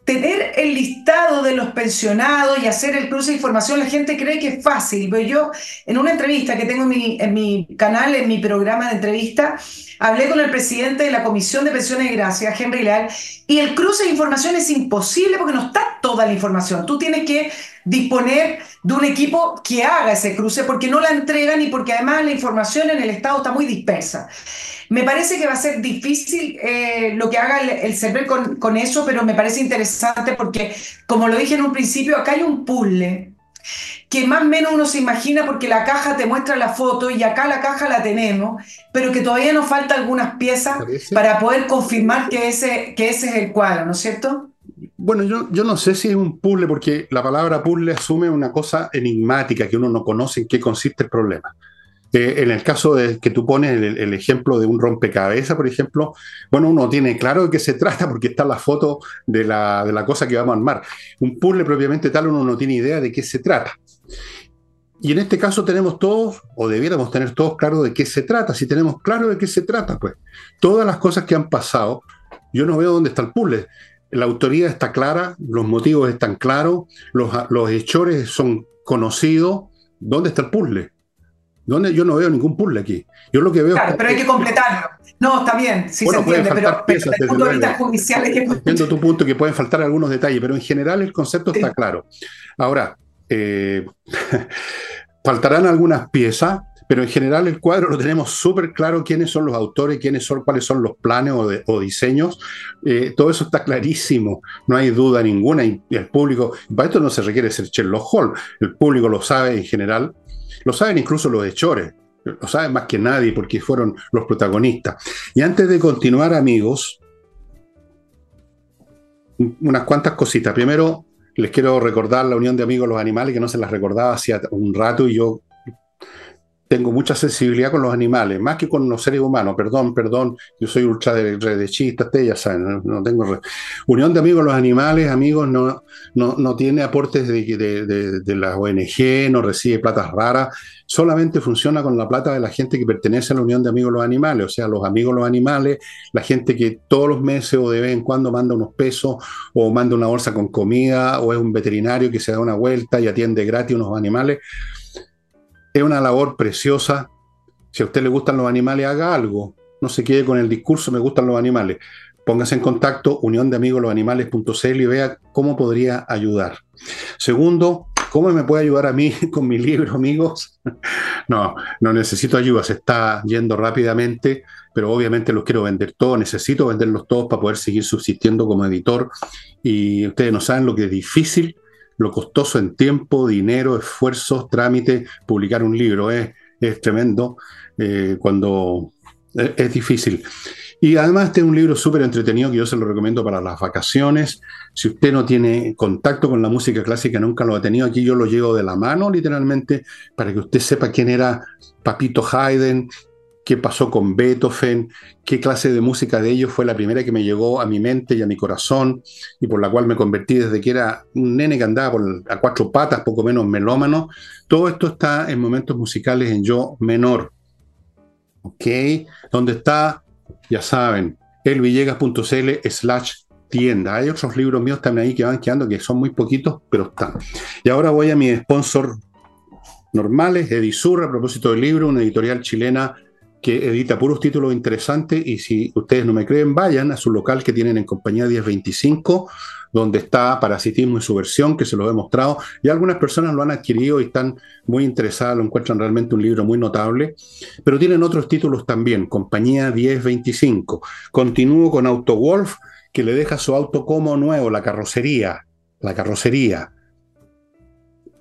tener el listado de los pensionados y hacer el cruce de información, la gente cree que es fácil. Pero yo, en una entrevista que tengo en mi, en mi canal, en mi programa de entrevista, hablé con el presidente de la Comisión de Pensiones de Gracia, Henry Leal, y el cruce de información es imposible porque no está toda la información. Tú tienes que disponer de un equipo que haga ese cruce porque no la entregan y porque además la información en el Estado está muy dispersa. Me parece que va a ser difícil eh, lo que haga el, el con, con, eso, pero me parece interesante porque, como lo dije en un principio, acá hay un puzzle que más o menos uno se imagina porque la caja te muestra la foto y acá la caja la tenemos, pero que todavía nos falta algunas piezas para poder confirmar que ese, que ese es el cuadro, ¿no es cierto? Bueno, yo, yo no sé si es un puzzle, porque la palabra puzzle asume una cosa enigmática que uno no conoce en qué consiste el problema. Eh, en el caso de que tú pones el, ejemplo de un rompecabezas, por ejemplo, bueno, uno tiene claro de qué se trata porque está la foto de la, de la cosa que vamos a armar. Un puzzle propiamente tal, uno no tiene idea de qué se trata. Y en este caso tenemos todos, o debiéramos tener todos claro de qué se trata. Si tenemos claro de qué se trata, pues todas las cosas que han pasado, yo no veo dónde está el puzzle. La autoría está clara, los motivos están claros, los, los hechores son conocidos. ¿Dónde está el puzzle? Yo no veo ningún puzzle aquí. Yo lo que veo. Claro, pero hay que completarlo. No, está bien, sí se entiende, pero, piezas, desde de que. Entiendo tu punto que pueden faltar algunos detalles, pero en general el concepto está claro. Ahora, eh, *laughs* faltarán algunas piezas, pero en general el cuadro lo tenemos súper claro quiénes son los autores, quiénes son, cuáles son los planes o, diseños. Eh, todo eso está clarísimo, no hay duda ninguna. Y el público, para esto no se requiere ser Sherlock Holmes, el público lo sabe en general lo saben incluso los hechores, lo saben más que nadie porque fueron los protagonistas. Y antes de continuar, amigos, unas cuantas cositas. Primero, les quiero recordar la Unión de Amigos los Animales, que no se las recordaba hacía un rato y yo tengo mucha sensibilidad con los animales, más que con los seres humanos. Perdón, perdón, yo soy ultra derechista, ustedes ya saben, no, tengo. Unión de Amigos los Animales, amigos, no, no, tiene aportes de, de, de, las ONG, no recibe platas raras, solamente funciona con la plata de la gente que pertenece a la Unión de Amigos los Animales, o sea, los amigos los animales, la gente que todos los meses o de vez en cuando manda unos pesos o manda una bolsa con comida o es un veterinario que se da una vuelta y atiende gratis unos animales es una labor preciosa. Si a usted le gustan los animales, haga algo. No se quede con el discurso, me gustan los animales. Póngase en contacto, unión de amigos los y vea cómo podría ayudar. Segundo, ¿cómo me puede ayudar a mí *laughs* con mi libro, amigos? *laughs* no, no necesito ayuda, se está yendo rápidamente, pero obviamente los quiero vender todos, necesito venderlos todos para poder seguir subsistiendo como editor. Y ustedes no saben lo que es difícil lo costoso en tiempo, dinero, esfuerzos, trámite, publicar un libro. Es, es tremendo eh, cuando es, difícil. Y además este es un libro súper entretenido que yo se lo recomiendo para las vacaciones. Si usted no tiene contacto con la música clásica, nunca lo ha tenido, aquí yo lo llevo de la mano literalmente para que usted sepa quién era Papito Haydn, qué pasó con Beethoven, qué clase de música de ellos fue la primera que me llegó a mi mente y a mi corazón y por la cual me convertí desde que era un nene que andaba a cuatro patas, poco menos melómano. Todo esto está en momentos musicales en yo menor. ¿Ok? Donde está, ya saben, elvillegas.cl slash tienda. Hay otros libros míos también ahí que van quedando, que son muy poquitos, pero están. Y ahora voy a mi sponsor normales, Edisur, a propósito del libro, una editorial chilena que edita puros títulos interesantes y si ustedes no me creen, vayan a su local que tienen en compañía 1025, donde está Parasitismo en su versión, que se lo he mostrado, y algunas personas lo han adquirido y están muy interesadas, lo encuentran realmente un libro muy notable, pero tienen otros títulos también, compañía 1025. Continúo con AutoWolf, que le deja su auto como nuevo, la carrocería, la carrocería.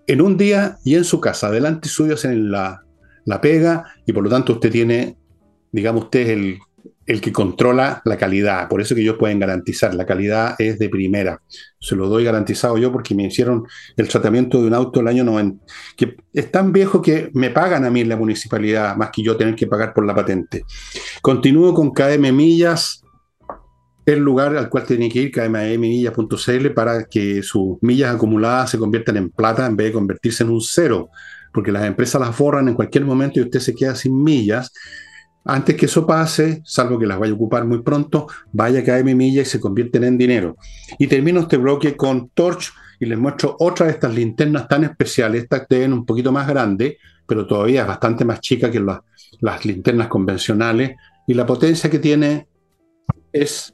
En un día y en su casa, delante suyos en la la pega y por lo tanto usted tiene, digamos, usted es el, el que controla la calidad. Por eso que ellos pueden garantizar, la calidad es de primera. Se lo doy garantizado yo porque me hicieron el tratamiento de un auto el año 90, que es tan viejo que me pagan a mí la municipalidad, más que yo tener que pagar por la patente. Continúo con KM Millas, el lugar al cual tiene que ir, kmmillas.cl, para que sus millas acumuladas se conviertan en plata en vez de convertirse en un cero, porque las empresas las borran en cualquier momento y usted se queda sin millas antes que eso pase, salvo que las vaya a ocupar muy pronto, vaya a caer mi milla y se convierten en dinero. Y termino este bloque con Torch y les muestro otra de estas linternas tan especiales. Esta tienen un poquito más grande, pero todavía es bastante más chica que las linternas convencionales. Y la potencia que tiene es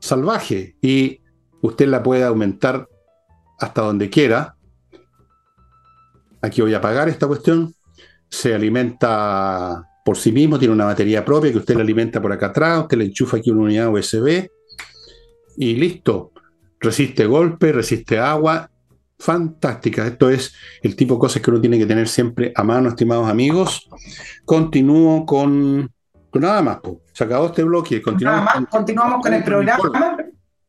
salvaje y usted la puede aumentar hasta donde quiera. Aquí voy a apagar esta cuestión. Se alimenta por sí mismo, tiene una batería propia que usted le alimenta por acá atrás, usted le enchufa aquí una unidad USB y listo. Resiste golpe, resiste agua. Fantástica. Esto es el tipo de cosas que uno tiene que tener siempre a mano, estimados amigos. Continúo con, nada más. Se acabó este bloque. Continuamos, con, continuamos con el programa.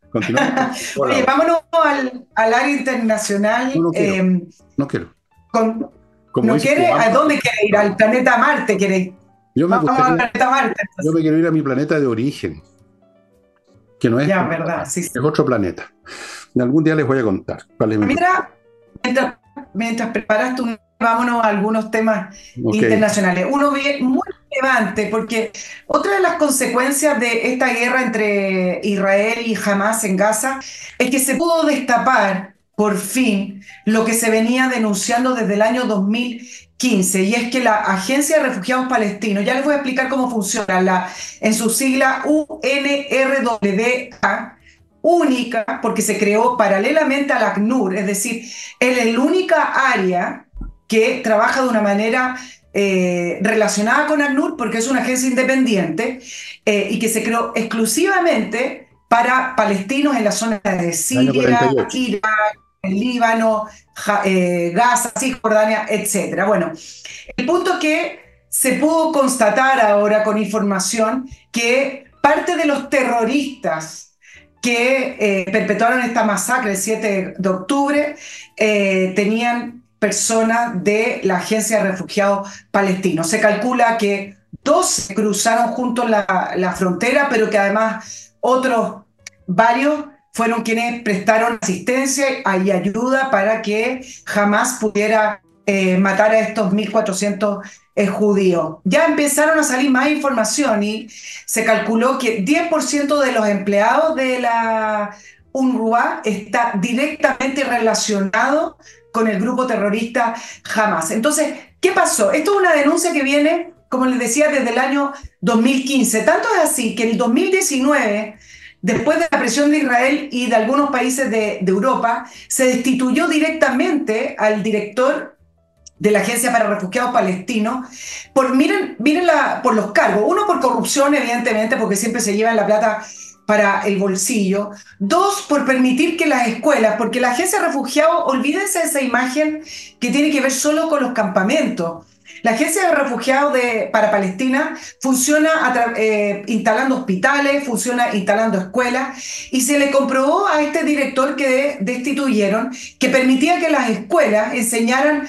Continuamos. *laughs* Oye, vámonos al, área internacional. No, quiero. no quiero. Eh, ¿No quiere? ¿A dónde quiere ir? ¿Al planeta Marte quiere yo me, yo me quiero ir a mi planeta de origen, que no es, ya, verdad, sí, es otro planeta. Algún día les voy a contar. mientras, mientras preparas tú, vámonos a algunos temas internacionales. Uno bien, muy relevante, porque otra de las consecuencias de esta guerra entre Israel y Hamas en Gaza es que se pudo destapar por fin lo que se venía denunciando desde el año 2015, y es que la Agencia de Refugiados Palestinos, ya les voy a explicar cómo funciona, la, en su sigla UNRWA, única, porque se creó paralelamente al ACNUR, es decir, es la única área que trabaja de una manera eh, relacionada con ACNUR, porque es una agencia independiente eh, y que se creó exclusivamente para palestinos en la zona de Siria, Irak, Líbano, eh, Gaza, Cisjordania, etc. Bueno, el punto es que se pudo constatar ahora con información que parte de los terroristas que eh, perpetuaron esta masacre el 7 de octubre eh, tenían personas de la Agencia de Refugiados Palestinos. Se calcula que dos cruzaron juntos la, la frontera, pero que además otros varios fueron quienes prestaron asistencia y ayuda para que jamás pudiera eh, matar a estos 1.400 eh, judíos. Ya empezaron a salir más información y se calculó que 10% de los empleados de la UNRWA está directamente relacionado con el grupo terrorista Hamas. Entonces, ¿qué pasó? Esto es una denuncia que viene, como les decía, desde el año 2015. Tanto es así que en el 2019 después de la presión de Israel y de algunos países de, Europa, se destituyó directamente al director de la Agencia para Refugiados Palestinos, por, miren, miren la, por los cargos. Uno, por corrupción, evidentemente, porque siempre se llevan la plata para el bolsillo. Dos, por permitir que las escuelas, porque la Agencia de Refugiados, olvídense de esa imagen que tiene que ver solo con los campamentos. La Agencia de Refugiados de, para Palestina funciona eh, instalando hospitales, funciona instalando escuelas y se le comprobó a este director que destituyeron que permitía que las escuelas enseñaran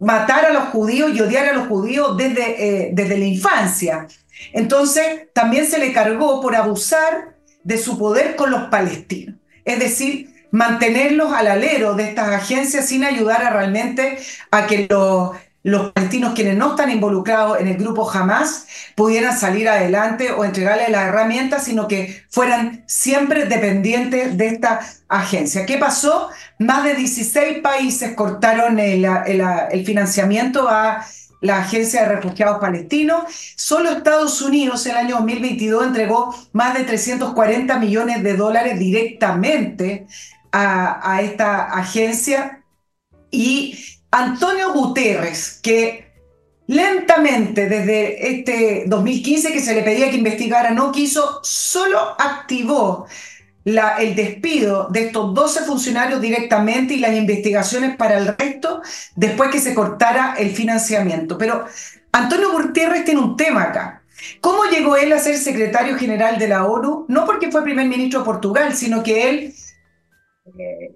matar a los judíos y odiar a los judíos desde, eh, desde la infancia. Entonces, también se le cargó por abusar de su poder con los palestinos. Es decir, mantenerlos al alero de estas agencias sin ayudar a realmente a que los los palestinos quienes no están involucrados en el grupo jamás pudieran salir adelante o entregarle las herramientas, sino que fueran siempre dependientes de esta agencia. ¿Qué pasó? Más de 16 países cortaron el, financiamiento a la Agencia de Refugiados Palestinos. Solo Estados Unidos el año 2022 entregó más de 340 millones de dólares directamente a esta agencia y Antonio Guterres, que lentamente desde este 2015 que se le pedía que investigara, no quiso, solo activó el despido de estos 12 funcionarios directamente y las investigaciones para el resto después que se cortara el financiamiento. Pero Antonio Gutiérrez tiene un tema acá. ¿Cómo llegó él a ser secretario general de la ONU? No porque fue primer ministro de Portugal, sino que él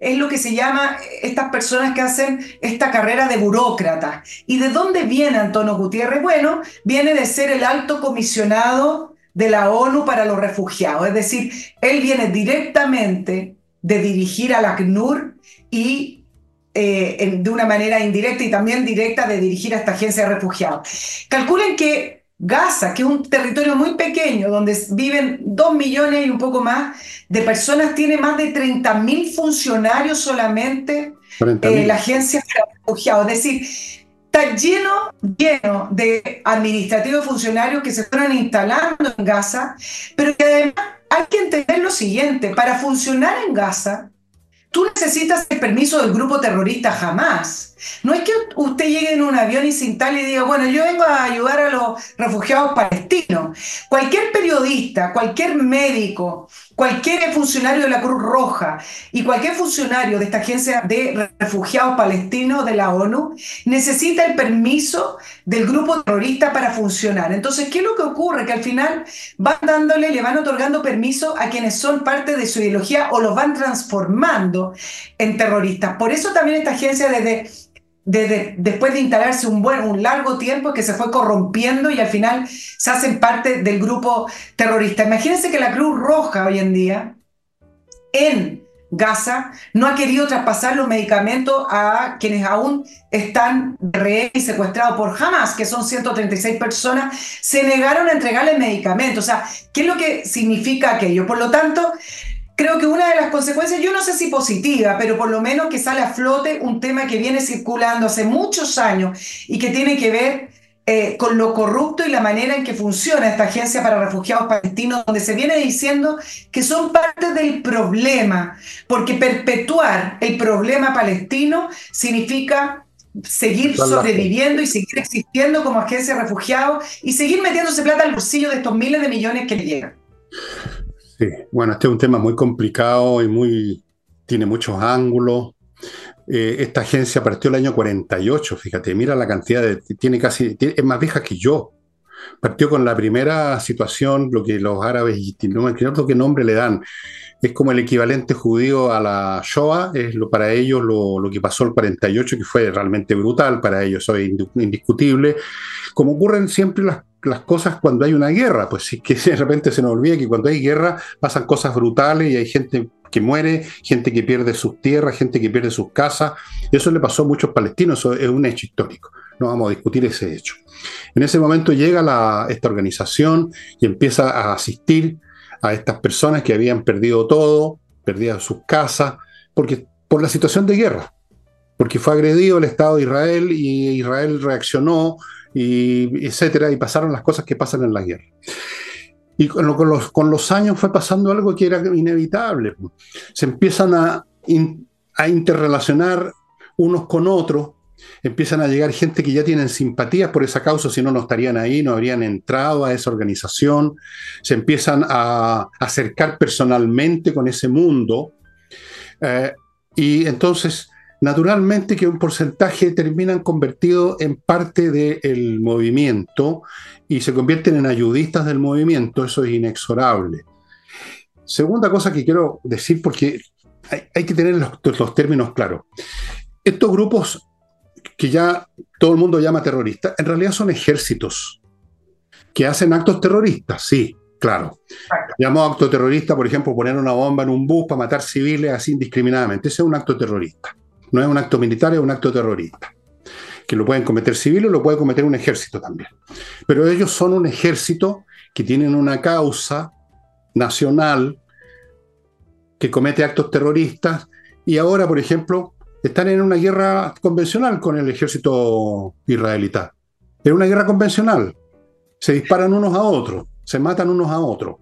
es lo que se llama estas personas que hacen esta carrera de burócrata. ¿Y de dónde viene Antonio Gutiérrez? Bueno, viene de ser el alto comisionado de la ONU para los refugiados. Es decir, él viene directamente de dirigir al ACNUR y eh, de una manera indirecta y también directa de dirigir a esta agencia de refugiados. Calculen que Gaza, que es un territorio muy pequeño, donde viven dos millones y un poco más de personas, tiene más de 30 mil funcionarios solamente eh, la agencia de refugiados. Es decir, está lleno, lleno de administrativos funcionarios que se fueron instalando en Gaza, pero que además hay que entender lo siguiente, para funcionar en Gaza, Tú necesitas el permiso del grupo terrorista jamás. No es que usted llegue en un avión y se instale y diga, bueno, yo vengo a ayudar a los refugiados palestinos. Cualquier periodista, cualquier médico, cualquier funcionario de la Cruz Roja y cualquier funcionario de esta agencia de refugiados palestinos de la ONU necesita el permiso del grupo terrorista para funcionar. Entonces, ¿qué es lo que ocurre? Que al final van dándole, le van otorgando permiso a quienes son parte de su ideología o los van transformando en terroristas. Por eso también esta agencia desde después de instalarse un buen, un largo tiempo que se fue corrompiendo y al final se hacen parte del grupo terrorista. Imagínense que la Cruz Roja hoy en día en Gaza no ha querido traspasar los medicamentos a quienes aún están rehenes y secuestrados por Hamas, que son 136 personas, se negaron a entregarle medicamentos. O sea, ¿qué es lo que significa aquello? Por lo tanto, creo que una de las consecuencias, yo no sé si positiva, pero por lo menos que sale a flote un tema que viene circulando hace muchos años y que tiene que ver eh, con lo corrupto y la manera en que funciona esta agencia para refugiados palestinos, donde se viene diciendo que son parte del problema, porque perpetuar el problema palestino significa seguir sobreviviendo y seguir existiendo como agencia de refugiados y seguir metiéndose plata al bolsillo de estos miles de millones que le llegan. Sí, bueno, este es un tema muy complicado y muy tiene muchos ángulos. Eh, esta agencia partió el año 48, fíjate, mira la cantidad de, tiene casi, es más vieja que yo. Partió con la primera situación, lo que los árabes, no me acuerdo qué nombre le dan, es como el equivalente judío a la Shoah, es lo, para ellos lo, que pasó el 48, que fue realmente brutal, para ellos es indiscutible. Como ocurren siempre las cosas cuando hay una guerra, pues sí que *laughs* de repente se nos olvida que cuando hay guerra pasan cosas brutales y hay gente que muere, gente que pierde sus tierras, gente que pierde sus casas. Y eso le pasó a muchos palestinos, eso es un hecho histórico. No vamos a discutir ese hecho. En ese momento llega esta organización y empieza a asistir a estas personas que habían perdido todo, perdido sus casas, porque, por la situación de guerra, porque fue agredido el Estado de Israel y Israel reaccionó y etcétera, y pasaron las cosas que pasan en la guerra. Y con, los, años fue pasando algo que era inevitable. Se empiezan a interrelacionar unos con otros, empiezan a llegar gente que ya tienen simpatías por esa causa, si no, no estarían ahí, no habrían entrado a esa organización, se empiezan a acercar personalmente con ese mundo. Eh, y entonces naturalmente que un porcentaje terminan convertido en parte del movimiento y se convierten en ayudistas del movimiento, eso es inexorable. Segunda cosa que quiero decir, porque hay, que tener los, términos claros. Estos grupos que ya todo el mundo llama terroristas, en realidad son ejércitos que hacen actos terroristas, sí, claro. Llamo acto terrorista, por ejemplo, poner una bomba en un bus para matar civiles así indiscriminadamente. Ese es un acto terrorista. No es un acto militar, es un acto terrorista. Que lo pueden cometer civiles o lo puede cometer un ejército también. Pero ellos son un ejército que tienen una causa nacional que comete actos terroristas y ahora, por ejemplo, están en una guerra convencional con el ejército israelita. Es una guerra convencional. Se disparan unos a otros, se matan unos a otros.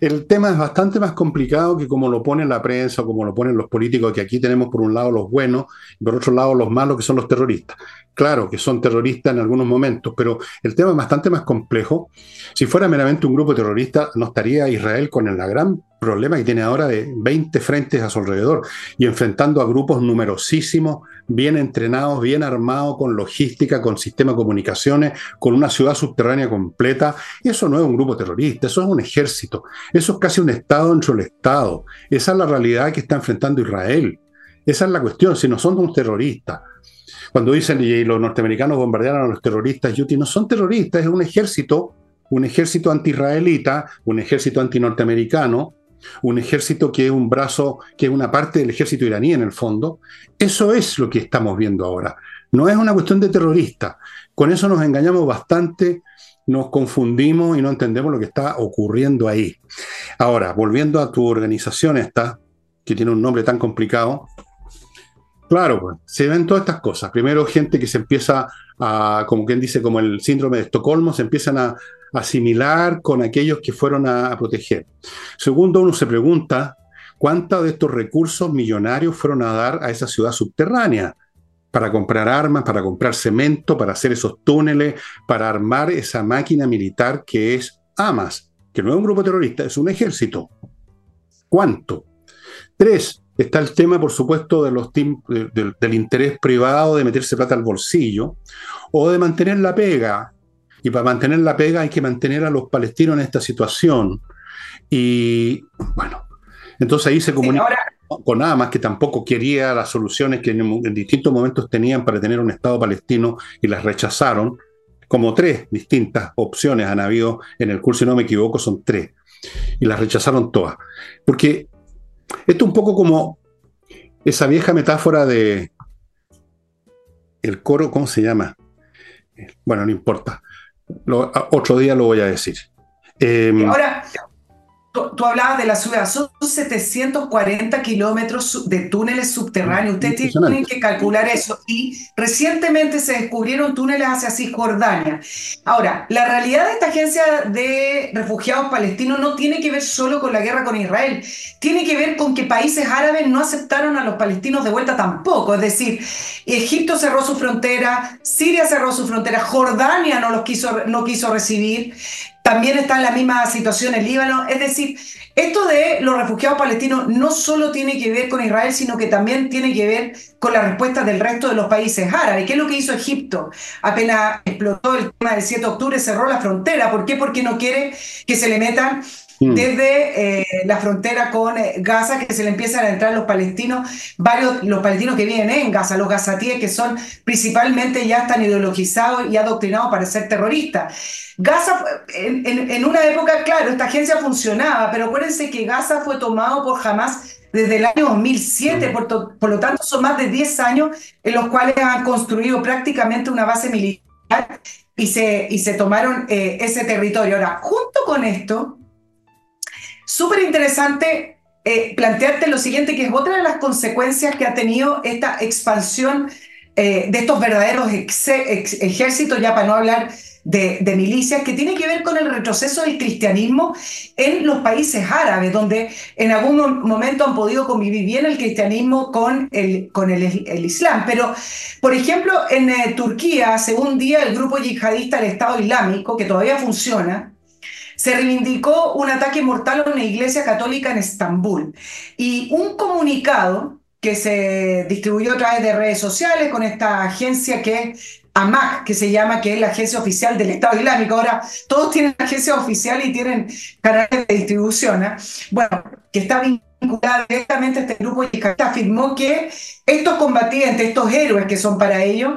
el tema es bastante más complicado que como lo pone la prensa o como lo ponen los políticos, que aquí tenemos por un lado los buenos y por otro lado los malos, que son los terroristas. Claro que son terroristas en algunos momentos, pero el tema es bastante más complejo. Si fuera meramente un grupo terrorista, no estaría Israel con el gran problema que tiene ahora de 20 frentes a su alrededor y enfrentando a grupos numerosísimos, bien entrenados, bien armados, con logística, con sistema de comunicaciones, con una ciudad subterránea completa. Eso no es un grupo terrorista, eso es un ejército, eso es casi un Estado dentro del Estado. Esa es la realidad que está enfrentando Israel. Esa es la cuestión, si no son un terroristas. Cuando dicen y los norteamericanos bombardearon a los terroristas, Yuti no son terroristas, es un ejército, un ejército anti-israelita, un ejército anti-norteamericano, un ejército que es un brazo, que es una parte del ejército iraní en el fondo. Eso es lo que estamos viendo ahora. No es una cuestión de terrorista. Con eso nos engañamos bastante, nos confundimos y no entendemos lo que está ocurriendo ahí. Ahora, volviendo a tu organización esta, que tiene un nombre tan complicado, claro, pues, se ven todas estas cosas. Primero, gente que se empieza a, como quien dice, como el síndrome de Estocolmo, se empiezan a, asimilar con aquellos que fueron a, proteger. Segundo, uno se pregunta cuántos de estos recursos millonarios fueron a dar a esa ciudad subterránea para comprar armas, para comprar cemento, para hacer esos túneles, para armar esa máquina militar que es Hamas, que no es un grupo terrorista, es un ejército. ¿Cuánto? Tres, está el tema, por supuesto, de los del interés privado de meterse plata al bolsillo o de mantener la pega y para mantener la pega hay que mantener a los palestinos en esta situación. Y bueno, entonces ahí se comunica con Hamas, que tampoco quería las soluciones que en, distintos momentos tenían para tener un Estado palestino y las rechazaron. Como tres distintas opciones han habido en el curso, si no me equivoco, son tres. Y las rechazaron todas. Porque esto es un poco como esa vieja metáfora de el coro, ¿cómo se llama? Bueno, no importa otro día lo voy a decir. Em, Ahora, Tú, hablabas de la ciudad, son 740 kilómetros de túneles subterráneos. Ustedes tienen que calcular eso. Y recientemente se descubrieron túneles hacia Cisjordania. Ahora, la realidad de esta agencia de refugiados palestinos no tiene que ver solo con la guerra con Israel. Tiene que ver con que países árabes no aceptaron a los palestinos de vuelta tampoco. Es decir, Egipto cerró su frontera, Siria cerró su frontera, Jordania no los quiso, no quiso recibir. También está en la misma situación el Líbano. Es decir, esto de los refugiados palestinos no solo tiene que ver con Israel, sino que también tiene que ver con la respuesta del resto de los países árabes. ¿Qué es lo que hizo Egipto? Apenas explotó el tema del 7 de octubre, cerró la frontera. ¿Por qué? Porque no quiere que se le metan Mm. desde eh, la frontera con eh, Gaza, que se le empiezan a entrar los palestinos, varios los palestinos que viven en Gaza, los gazatíes que son principalmente ya están ideologizados y adoctrinados para ser terroristas. Gaza, en, una época, claro, esta agencia funcionaba, pero acuérdense que Gaza fue tomado por Hamas desde el año 2007, mm. por, lo tanto son más de 10 años en los cuales han construido prácticamente una base militar y se, y se tomaron eh, ese territorio. Ahora, junto con esto, súper interesante eh, plantearte lo siguiente, que es otra de las consecuencias que ha tenido esta expansión eh, de estos verdaderos ejércitos, ya para no hablar de, milicias, que tiene que ver con el retroceso del cristianismo en los países árabes, donde en algún momento han podido convivir bien el cristianismo con el, islam. Pero, por ejemplo, en eh, Turquía, según día el grupo yihadista del Estado Islámico, que todavía funciona, se reivindicó un ataque mortal a una iglesia católica en Estambul. Y un comunicado que se distribuyó a través de redes sociales con esta agencia que es AMAC, que se llama, que es la agencia oficial del Estado Islámico. Ahora, todos tienen agencia oficial y tienen canales de distribución. ¿eh? Bueno, que está vinculada directamente a este grupo y afirmó que estos combatientes, estos héroes que son para ellos,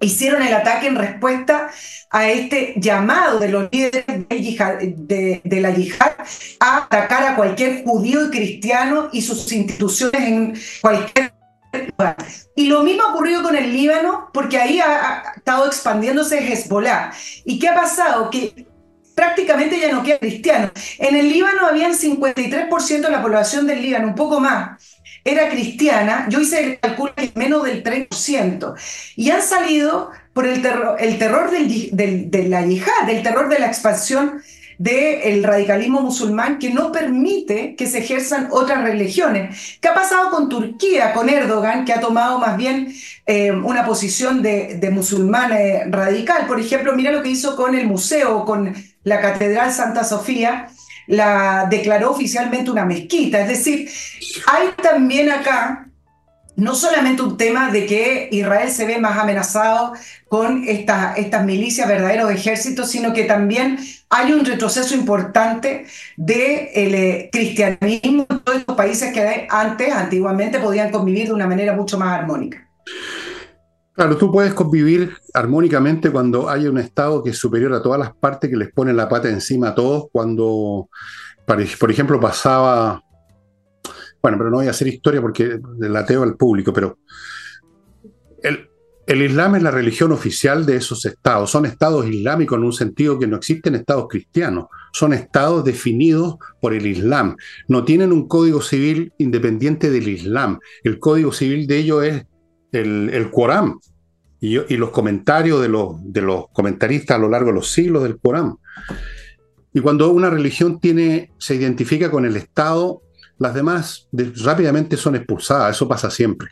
hicieron el ataque en respuesta a este llamado de los líderes de, la yihad a atacar a cualquier judío y cristiano y sus instituciones en cualquier lugar. Y lo mismo ha ocurrido con el Líbano, porque ahí ha, estado expandiéndose Hezbollah. ¿Y qué ha pasado? Que prácticamente ya no queda cristiano. En el Líbano habían 53% de la población del Líbano, un poco más, era cristiana, yo hice el cálculo que menos del 3%, y han salido por el terror, el terror de la yihad, del terror de la expansión del radicalismo musulmán que no permite que se ejerzan otras religiones. ¿Qué ha pasado con Turquía, con Erdogan, que ha tomado más bien eh, una posición de, de musulmán eh, radical? Por ejemplo, mira lo que hizo con el museo, con la Catedral Santa Sofía, la declaró oficialmente una mezquita. Es decir, hay también acá no solamente un tema de que Israel se ve más amenazado con estas milicias, verdaderos ejércitos, sino que también hay un retroceso importante del eh, cristianismo en todos los países que antes, antiguamente, podían convivir de una manera mucho más armónica. Claro, tú puedes convivir armónicamente cuando hay un Estado que es superior a todas las partes, que les pone la pata encima a todos, cuando, por ejemplo, pasaba bueno, pero no voy a hacer historia porque la ateo al público, pero el, el Islam es la religión oficial de esos estados. Son estados islámicos en un sentido que no existen estados cristianos. Son estados definidos por el Islam. No tienen un código civil independiente del Islam. El código civil de ellos es el, el Corán y, los comentarios de los, de los comentaristas a lo largo de los siglos del Corán. Y cuando una religión tiene, se identifica con el Estado, las demás rápidamente son expulsadas, eso pasa siempre.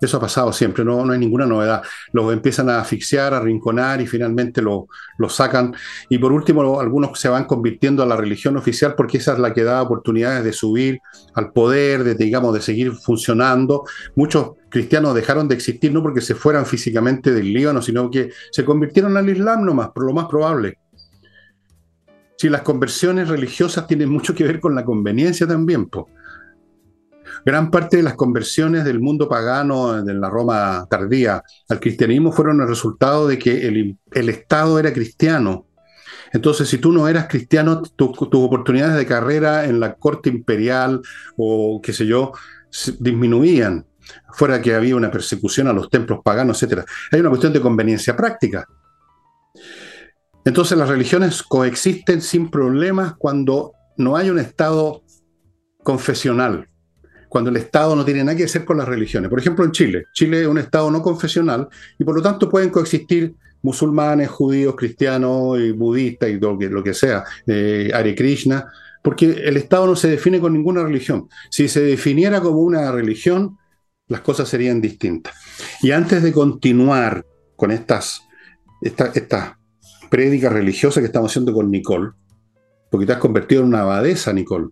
Eso ha pasado siempre, no, no hay ninguna novedad. Los empiezan a asfixiar, a rinconar y finalmente lo, sacan. Y por último, algunos se van convirtiendo a la religión oficial porque esa es la que da oportunidades de subir al poder, de, digamos, de seguir funcionando. Muchos cristianos dejaron de existir no porque se fueran físicamente del Líbano, sino que se convirtieron al Islam nomás, por lo más probable. Si las conversiones religiosas tienen mucho que ver con la conveniencia también, pues Gran parte de las conversiones del mundo pagano, de la Roma tardía, al cristianismo fueron el resultado de que el, Estado era cristiano. Entonces, si tú no eras cristiano, tus oportunidades de carrera en la corte imperial o qué sé yo, disminuían. Fuera que había una persecución a los templos paganos, etc. Hay una cuestión de conveniencia práctica. Entonces, las religiones coexisten sin problemas cuando no hay un Estado confesional cuando el Estado no tiene nada que hacer con las religiones. Por ejemplo, en Chile. Chile es un Estado no confesional y por lo tanto pueden coexistir musulmanes, judíos, cristianos y budistas y lo que, lo que sea, eh, Krishna, porque el Estado no se define con ninguna religión. Si se definiera como una religión, las cosas serían distintas. Y antes de continuar con estas, estas esta prédicas religiosas que estamos haciendo con Nicole, porque te has convertido en una abadesa, Nicole.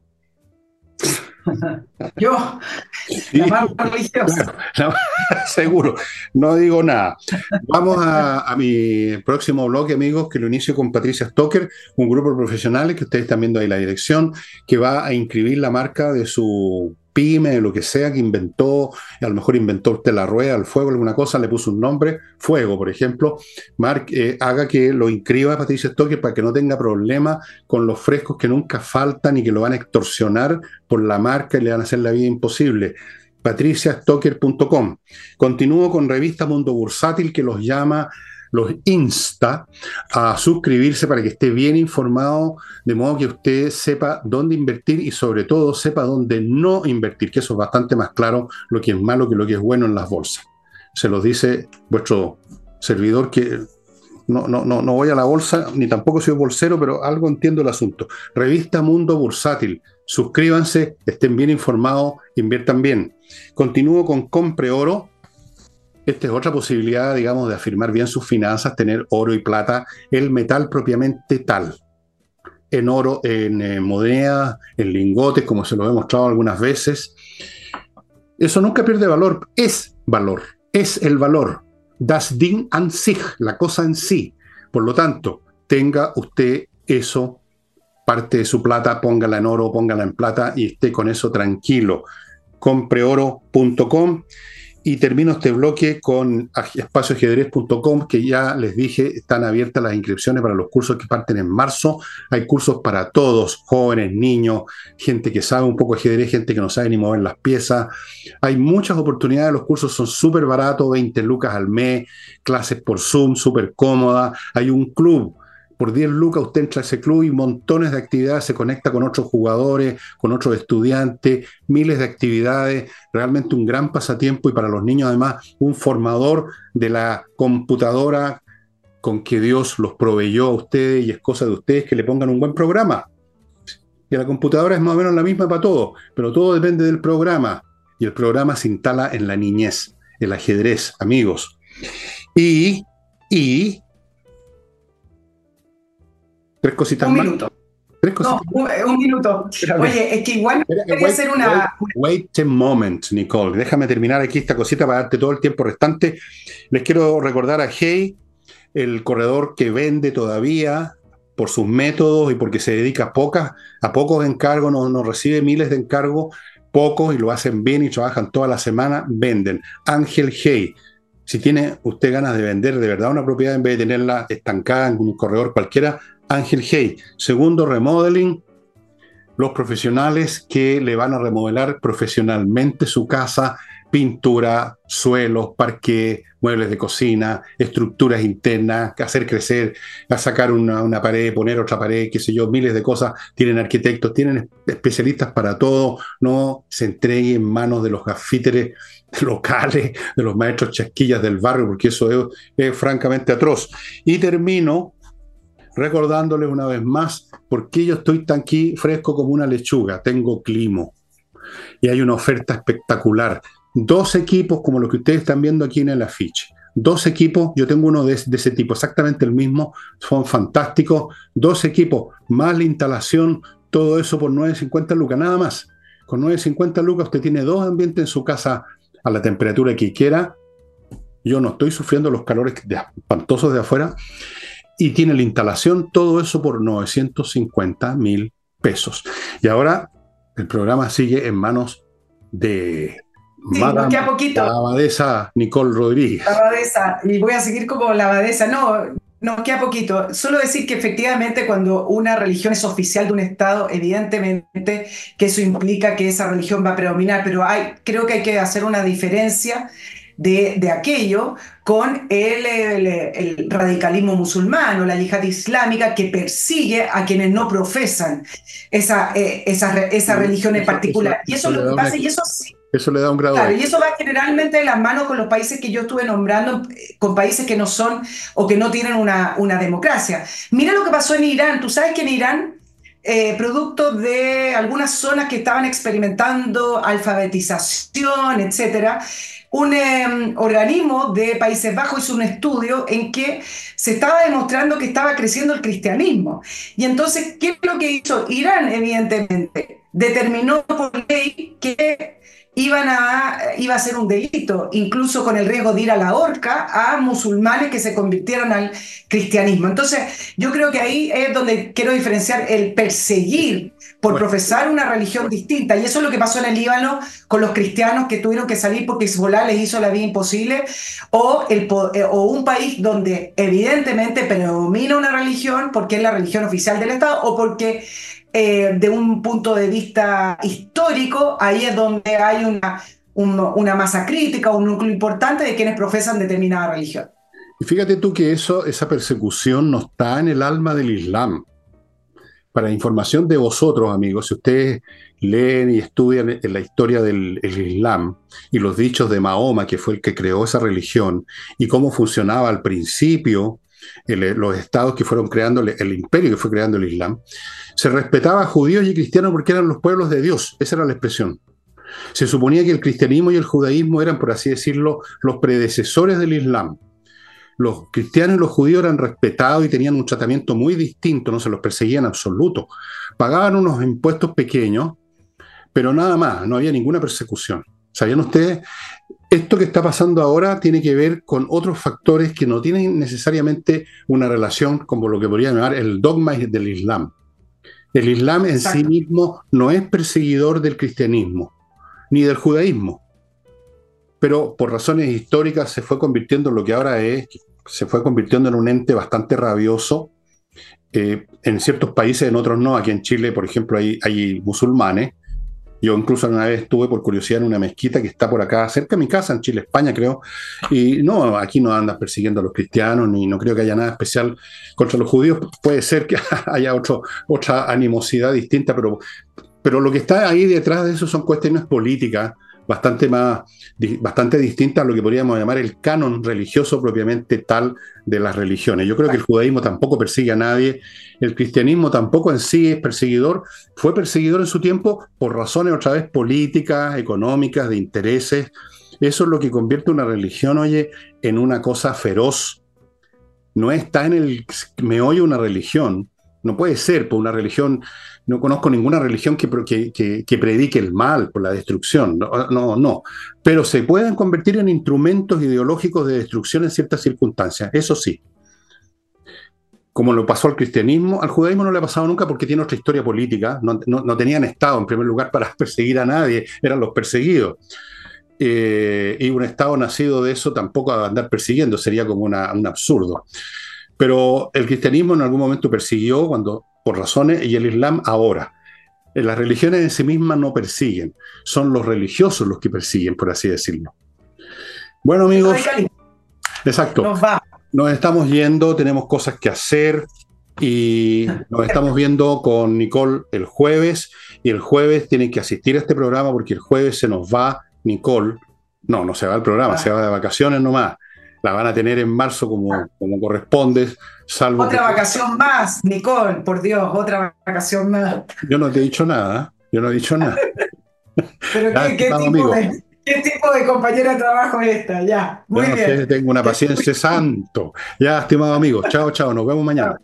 Yo, *laughs* seguro, no digo nada. Vamos a, mi próximo bloque, amigos, que lo inicio con Patricia Stoker, un grupo de profesionales que ustedes están viendo ahí la dirección, que va a inscribir la marca de su pyme, lo que sea que inventó, a lo mejor inventó usted la rueda, el fuego, alguna cosa, le puso un nombre, fuego, por ejemplo, Mark, eh, haga que lo inscriba Patricia Stoker para que no tenga problema con los frescos que nunca faltan y que lo van a extorsionar por la marca y le van a hacer la vida imposible patriciastocker.com. Continúo con Revista Mundo Bursátil que los llama los insta a suscribirse para que esté bien informado, de modo que usted sepa dónde invertir y sobre todo sepa dónde no invertir, que eso es bastante más claro lo que es malo que lo que es bueno en las bolsas. Se los dice vuestro servidor que no, no, no, no voy a la bolsa, ni tampoco soy bolsero, pero algo entiendo el asunto. Revista Mundo Bursátil. Suscríbanse, estén bien informados, inviertan bien. Continúo con Compre Oro, esta es otra posibilidad, digamos, de afirmar bien sus finanzas, tener oro y plata, el metal propiamente tal. En oro, en eh, moneda, en lingotes, como se lo he mostrado algunas veces. Eso nunca pierde valor, es valor, es el valor. Das Ding an sich, la cosa en sí. Por lo tanto, tenga usted eso, parte de su plata, póngala en oro, póngala en plata y esté con eso tranquilo. Compreoro.com y termino este bloque con espacioajedrez.com, que ya les dije, están abiertas las inscripciones para los cursos que parten en marzo. Hay cursos para todos, jóvenes, niños, gente que sabe un poco ajedrez, gente que no sabe ni mover las piezas. Hay muchas oportunidades, los cursos son súper baratos, 20 lucas al mes, clases por Zoom, súper cómodas. Hay un club por 10 lucas usted entra a ese club y montones de actividades, se conecta con otros jugadores, con otros estudiantes, miles de actividades, realmente un gran pasatiempo y para los niños además un formador de la computadora con que Dios los proveyó a ustedes y es cosa de ustedes que le pongan un buen programa. Y la computadora es más o menos la misma para todo, pero todo depende del programa. Y el programa se instala en la niñez, el ajedrez, amigos. Y, y, tres cositas un más. Minuto. Tres cositas no, un, un, minuto. Oye, es que igual quería hacer una. Wait, wait a moment, Nicole. Déjame terminar aquí esta cosita para darte todo el tiempo restante. Les quiero recordar a Hey, el corredor que vende todavía por sus métodos y porque se dedica a, pocas, a pocos encargos, no, no recibe miles de encargos, pocos y lo hacen bien y trabajan toda la semana, venden. Ángel Hey, si tiene usted ganas de vender de verdad una propiedad en vez de tenerla estancada en un corredor cualquiera, Ángel Hey. Segundo, remodeling. Los profesionales que le van a remodelar profesionalmente su casa, pintura, suelos, parqué, muebles de cocina, estructuras internas, hacer crecer, sacar una, una, pared, poner otra pared, qué sé yo, miles de cosas. Tienen arquitectos, tienen especialistas para todo. No se entregue en manos de los gafíteres *laughs* locales, de los maestros chasquillas del barrio, porque eso es, francamente atroz. Y termino recordándoles una vez más por qué yo estoy tan aquí fresco como una lechuga. Tengo climo. Y hay una oferta espectacular. Dos equipos como los que ustedes están viendo aquí en el afiche. Dos equipos, yo tengo uno de, de ese tipo, exactamente el mismo, son fantásticos. Dos equipos, más la instalación, todo eso por 9.50 lucas, nada más. Con 9.50 lucas usted tiene dos ambientes en su casa a la temperatura que quiera. Yo no estoy sufriendo los calores espantosos de afuera y tiene la instalación, todo eso por 950 mil pesos. Y ahora el programa sigue en manos de sí, Madame, a poquito. la abadesa Nicole Rodríguez. La abadesa, y voy a seguir como la abadesa. No, no queda poquito. Solo decir que efectivamente cuando una religión es oficial de un Estado, evidentemente que eso implica que esa religión va a predominar, pero hay, creo que hay que hacer una diferencia de, de aquello con el, el, el, radicalismo musulmán o la yihad islámica que persigue a quienes no profesan esa, eh, esa, esa religión en particular. y eso es lo que pasa, y eso sí. Eso le da un grado. Claro, y eso va generalmente de las manos con los países que yo estuve nombrando, con países que no son o que no tienen una, una democracia. Mira lo que pasó en Irán. Tú sabes que en Irán, eh, producto de algunas zonas que estaban experimentando alfabetización, etcétera, un eh, organismo de Países Bajos hizo un estudio en que se estaba demostrando que estaba creciendo el cristianismo. Y entonces, ¿qué es lo que hizo Irán? Evidentemente, determinó por ley que iban a, iba a ser un delito, incluso con el riesgo de ir a la horca a musulmanes que se convirtieron al cristianismo. Entonces, yo creo que ahí es donde quiero diferenciar el perseguir por bueno. profesar una religión distinta. Y eso es lo que pasó en el Líbano con los cristianos que tuvieron que salir porque Hezbollah les hizo la vida imposible, o, el, o un país donde evidentemente predomina una religión porque es la religión oficial del Estado o porque eh, de un punto de vista histórico, ahí es donde hay una, un, una masa crítica, un núcleo importante de quienes profesan determinada religión. Y fíjate tú que eso, esa persecución no está en el alma del Islam. Para información de vosotros, amigos, si ustedes leen y estudian la historia del Islam y los dichos de Mahoma, que fue el que creó esa religión, y cómo funcionaba al principio el, los estados que fueron creando, el, el, imperio que fue creando el Islam, se respetaba a judíos y cristianos porque eran los pueblos de Dios, esa era la expresión. Se suponía que el cristianismo y el judaísmo eran, por así decirlo, los predecesores del Islam. Los cristianos y los judíos eran respetados y tenían un tratamiento muy distinto, no se los perseguían en absoluto. Pagaban unos impuestos pequeños, pero nada más, no había ninguna persecución. ¿Sabían ustedes? Esto que está pasando ahora tiene que ver con otros factores que no tienen necesariamente una relación con lo que podría llamar el dogma del Islam. El Islam en Exacto. sí mismo no es perseguidor del cristianismo ni del judaísmo, pero por razones históricas se fue convirtiendo en lo que ahora es, se fue convirtiendo en un ente bastante rabioso. Eh, en ciertos países, en otros no. Aquí en Chile, por ejemplo, hay, hay musulmanes yo incluso una vez estuve por curiosidad en una mezquita que está por acá, cerca de mi casa, en Chile, España, creo. Y no, aquí no andas persiguiendo a los cristianos, ni no creo que haya nada especial contra los judíos. Puede ser que *laughs* haya otro, otra animosidad distinta, pero, pero lo que está ahí detrás de eso son cuestiones políticas bastante más, bastante distinta a lo que podríamos llamar el canon religioso propiamente tal de las religiones. Yo creo que el judaísmo tampoco persigue a nadie, el cristianismo tampoco en sí es perseguidor, fue perseguidor en su tiempo por razones otra vez políticas, económicas, de intereses. Eso es lo que convierte una religión, oye, en una cosa feroz. No está en el meollo una religión, no puede ser, por una religión, no conozco ninguna religión que, que, predique el mal, por la destrucción, no, no, no. Pero se pueden convertir en instrumentos ideológicos de destrucción en ciertas circunstancias, eso sí. Como lo pasó al cristianismo, al judaísmo no le ha pasado nunca porque tiene otra historia política, no, tenían Estado en primer lugar para *laughs* perseguir a nadie, eran los perseguidos. Eh, y un Estado nacido de eso tampoco a andar persiguiendo, sería como un absurdo. Pero el cristianismo en algún momento persiguió cuando, por razones, y el Islam ahora. Las religiones en sí mismas no persiguen, son los religiosos los que persiguen, por así decirlo. Bueno, amigos. Exacto. Nos, nos estamos yendo, tenemos cosas que hacer y *laughs* nos estamos viendo con Nicole el jueves y el jueves tienen que asistir a este programa porque el jueves se nos va Nicole. No, no se va al programa, ah. se va de vacaciones nomás la van a tener en marzo como, ah. como corresponde, salvo... Otra vacación más, Nicole, por Dios, otra vacación más. Yo no te he dicho nada, yo no he dicho nada. *laughs* Pero ¿qué, tipo de, compañera de trabajo es esta? Ya, muy bien. tengo una paciencia *laughs* santo. Ya, estimado amigo, chao, chao, nos vemos mañana.